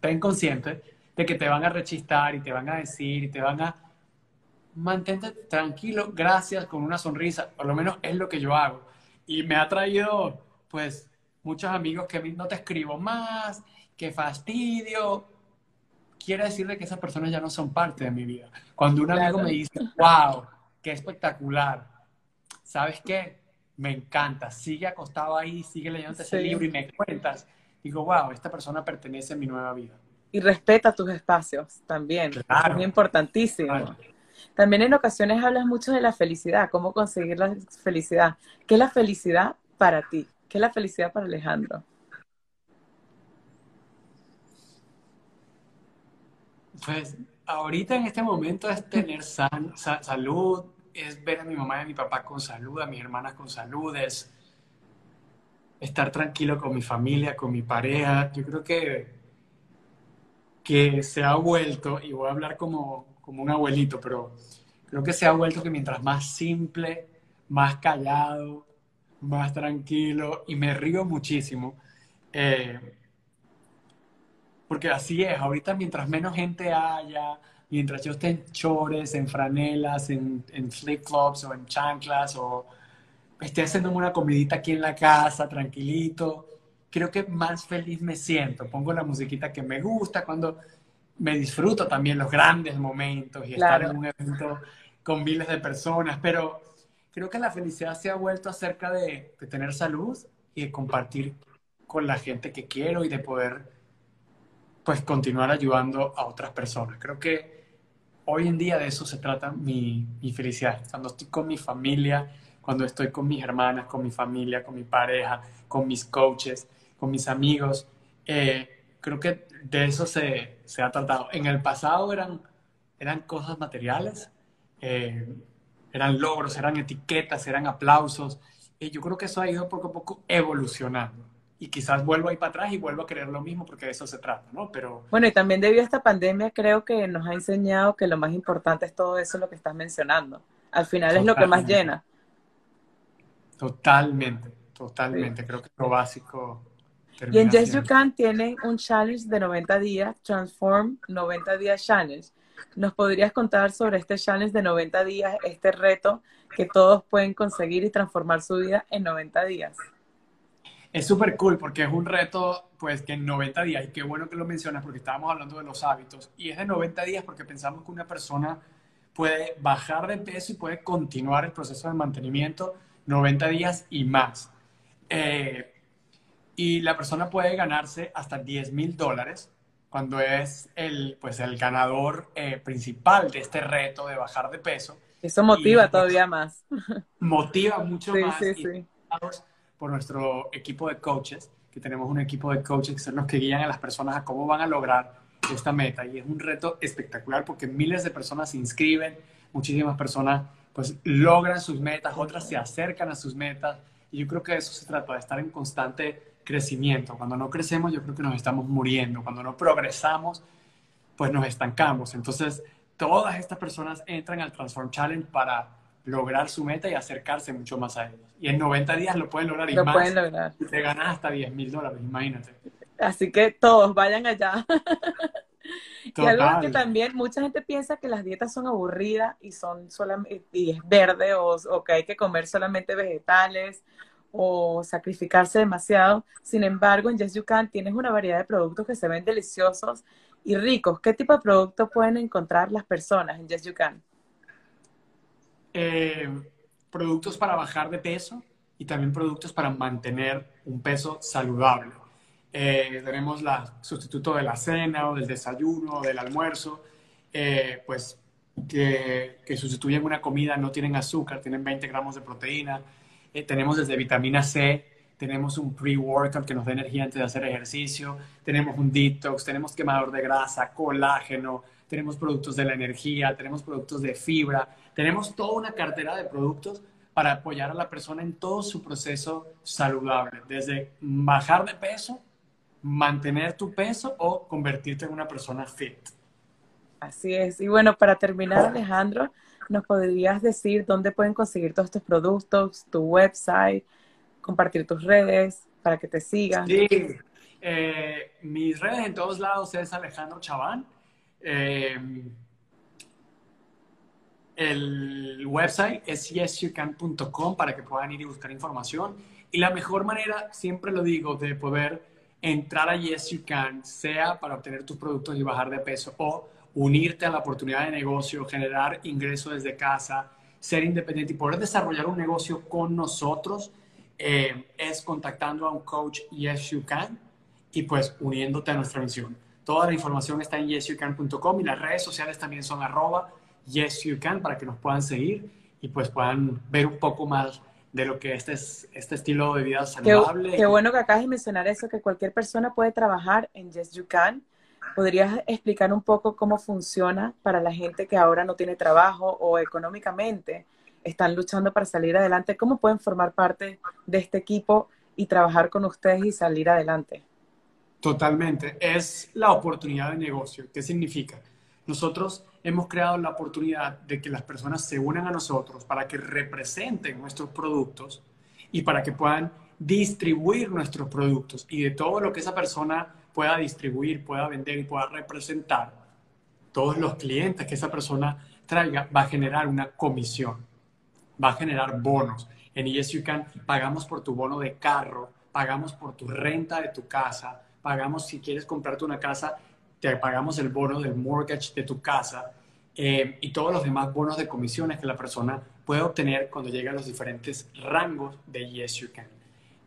ten consciente de que te van a rechistar y te van a decir y te van a... mantente tranquilo, gracias, con una sonrisa, por lo menos es lo que yo hago. Y me ha traído, pues, muchos amigos que no te escribo más, que fastidio. Quiere decirle que esas personas ya no son parte de mi vida. Cuando un amigo me dice, wow, qué espectacular, ¿sabes qué? Me encanta, sigue acostado ahí, sigue leyendo ese libro y me cuentas. Digo, wow, esta persona pertenece a mi nueva vida. Y respeta tus espacios también. es muy importantísimo. También en ocasiones hablas mucho de la felicidad, cómo conseguir la felicidad. ¿Qué es la felicidad para ti? ¿Qué es la felicidad para Alejandro? Pues ahorita en este momento es tener salud, es ver a mi mamá y a mi papá con salud, a mis hermanas con salud, es estar tranquilo con mi familia, con mi pareja. Yo creo que, que se ha vuelto, y voy a hablar como, como un abuelito, pero creo que se ha vuelto que mientras más simple, más callado, más tranquilo, y me río muchísimo. Eh, porque así es, ahorita mientras menos gente haya, mientras yo esté en chores, en franelas, en, en flip-flops o en chanclas, o esté haciendo una comidita aquí en la casa, tranquilito, creo que más feliz me siento. Pongo la musiquita que me gusta, cuando me disfruto también los grandes momentos y estar en un evento con miles de personas, pero creo que la felicidad se ha vuelto acerca de, de tener salud y de compartir con la gente que quiero y de poder pues continuar ayudando a otras personas. Creo que hoy en día de eso se trata mi, mi, felicidad. Cuando estoy con mi familia, cuando estoy con mis hermanas, con mi familia, con mi pareja, con mis coaches, con mis amigos, eh, creo que de eso se, se, ha tratado. En el pasado eran, eran cosas materiales, eh, eran logros, eran etiquetas, eran aplausos. Y yo creo que eso ha ido poco a poco evolucionando y quizás vuelvo ahí para atrás y vuelvo a querer lo mismo porque de eso se trata, ¿no? Pero... Bueno, y también debido a esta pandemia creo que nos ha enseñado que lo más importante es todo eso lo que estás mencionando. Al final es lo que más llena. Totalmente, totalmente. Creo que es lo básico. Y en Yes You Can tienen un challenge de 90 días, Transform 90 días Challenge. ¿Nos podrías contar sobre este challenge de 90 días, este reto que todos pueden conseguir y transformar su vida en 90 días? Es súper cool porque es un reto, pues, que en 90 días, y qué bueno que lo mencionas porque estábamos hablando de los hábitos, y es de 90 días porque pensamos que una persona puede bajar de peso y puede continuar el proceso de mantenimiento 90 días y más. Eh, y la persona puede ganarse hasta 10 mil dólares cuando es el, pues, el ganador eh, principal de este reto de bajar de peso. Eso motiva todavía más. Motiva mucho más. Sí, sí por nuestro equipo de coaches, que tenemos un equipo de coaches que son los que guían a las personas a cómo van a lograr esta meta. Y es un reto espectacular porque miles de personas se inscriben, muchísimas personas pues logran sus metas, otras se acercan a sus metas. Y yo creo que de eso se trata, de estar en constante crecimiento. Cuando no crecemos, yo creo que nos estamos muriendo. Cuando no progresamos, pues nos estancamos. Entonces, todas estas personas entran al Transform Challenge para lograr su meta y acercarse mucho más a ellos. Y en 90 días lo pueden lograr y lo más. Pueden lograr. Te ganas hasta 10 mil dólares, imagínate. Así que todos vayan allá. <laughs> Y algo que también mucha gente piensa que las dietas son aburridas y son solamente y es verde o, o, que hay que comer solamente vegetales o sacrificarse demasiado. Sin embargo, en Yes You Can tienes una variedad de productos que se ven deliciosos y ricos. ¿Qué tipo de productos pueden encontrar las personas en Yes You Can? Eh, productos para bajar de peso y también productos para mantener un peso saludable. Eh, tenemos la sustituto de la cena o del desayuno o del almuerzo, eh, pues que, que, sustituyen una comida, no tienen azúcar, tienen 20 gramos de proteína. tenemos desde vitamina C, tenemos un pre-workout que nos da energía antes de hacer ejercicio, tenemos un detox, tenemos quemador de grasa, colágeno, tenemos productos de la energía, tenemos productos de fibra, tenemos toda una cartera de productos para apoyar a la persona en todo su proceso saludable, desde bajar de peso, mantener tu peso o convertirte en una persona fit. Así es. Y bueno, para terminar, Alejandro, ¿nos podrías decir dónde pueden conseguir todos estos productos, tu website, compartir tus redes para que te sigan? Sí, eh, mis redes en todos lados es Alejandro Chaván. Eh, el website es yesyoucan.com para que puedan ir y buscar información. Y la mejor manera, siempre lo digo, de poder entrar a Yes You Can, sea para obtener tus productos y bajar de peso o unirte a la oportunidad de negocio, generar ingresos desde casa, ser independiente y poder desarrollar un negocio con nosotros, eh, es contactando a un coach Yes You Can y pues uniéndote a nuestra misión. Toda la información está en yesyoucan.com y las redes sociales también son arroba yesyoucan para que nos puedan seguir y pues puedan ver un poco más de lo que este es este estilo de vida saludable. Qué, qué bueno que acabas de mencionar eso, que cualquier persona puede trabajar en Yes You Can. ¿Podrías explicar un poco cómo funciona para la gente que ahora no tiene trabajo o económicamente están luchando para salir adelante? ¿Cómo pueden formar parte de este equipo y trabajar con ustedes y salir adelante? Totalmente. Es la oportunidad de negocio. ¿Qué significa? Nosotros hemos creado la oportunidad de que las personas se unan a nosotros para que representen nuestros productos y para que puedan distribuir nuestros productos. Y de todo lo que esa persona pueda distribuir, pueda vender y pueda representar, todos los clientes que esa persona traiga va a generar una comisión, va a generar bonos. En Yes You Can pagamos por tu bono de carro, pagamos por tu renta de tu casa, pagamos si quieres comprarte una casa, te pagamos el bono del mortgage de tu casa eh, y todos los demás bonos de comisiones que la persona puede obtener cuando llega a los diferentes rangos de Yes You Can.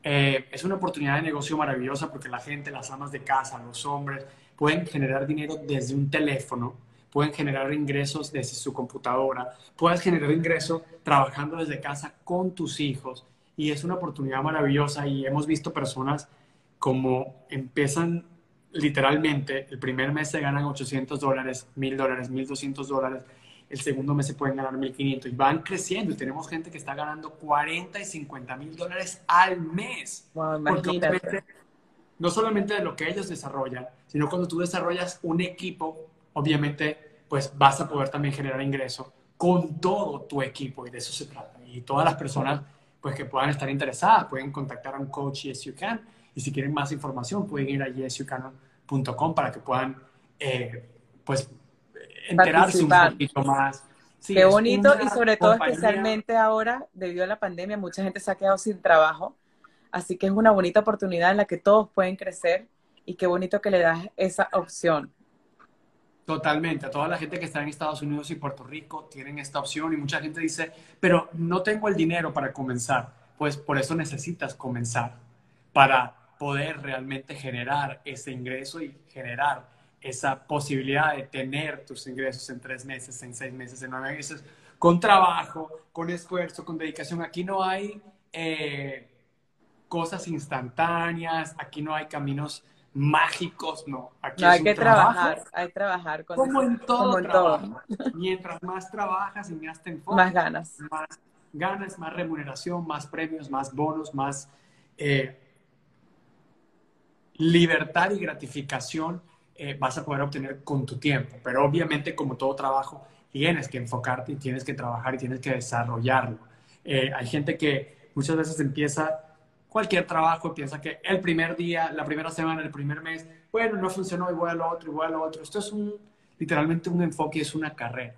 Eh, es una oportunidad de negocio maravillosa porque la gente, las amas de casa, los hombres, pueden generar dinero desde un teléfono, pueden generar ingresos desde su computadora, puedes generar ingresos trabajando desde casa con tus hijos y es una oportunidad maravillosa y hemos visto personas como empiezan literalmente, el primer mes se ganan 800 dólares, 1000 dólares, 1200 dólares, el segundo mes se pueden ganar 1500 y van creciendo y tenemos gente que está ganando 40 y 50 mil dólares al mes. Porque no solamente de lo que ellos desarrollan, sino cuando tú desarrollas un equipo, obviamente, pues vas a poder también generar ingreso con todo tu equipo y de eso se trata. Y todas las personas pues que puedan estar interesadas pueden contactar a un coach Yes You Can y si quieren más información, pueden ir a yesyoucan.com para que puedan, eh, pues, enterarse un poquito más. Qué bonito y sobre todo especialmente ahora, debido a la pandemia, mucha gente se ha quedado sin trabajo. Así que es una bonita oportunidad en la que todos pueden crecer y qué bonito que le das esa opción. Totalmente, a toda la gente que está en Estados Unidos y Puerto Rico tienen esta opción y mucha gente dice, pero no tengo el dinero para comenzar. Pues por eso necesitas comenzar, para poder realmente generar ese ingreso y generar esa posibilidad de tener tus ingresos en tres meses, en seis meses, en nueve meses, con trabajo, con esfuerzo, con dedicación. Aquí no hay eh, cosas instantáneas, aquí no hay caminos mágicos, no. Aquí hay que trabajar, hay que trabajar. Con como en todo trabajo. Mientras más trabajas y más te enfocas, más ganas. Más ganas, más remuneración, más premios, más bonos, más... Eh, libertad y gratificación eh, vas a poder obtener con tu tiempo. Pero obviamente, como todo trabajo, tienes que enfocarte y tienes que trabajar y tienes que desarrollarlo. Eh, hay gente que muchas veces empieza cualquier trabajo piensa que el primer día, la primera semana, el primer mes, bueno, no funcionó y voy otro y voy otro. Esto es un, literalmente un enfoque, es una carrera.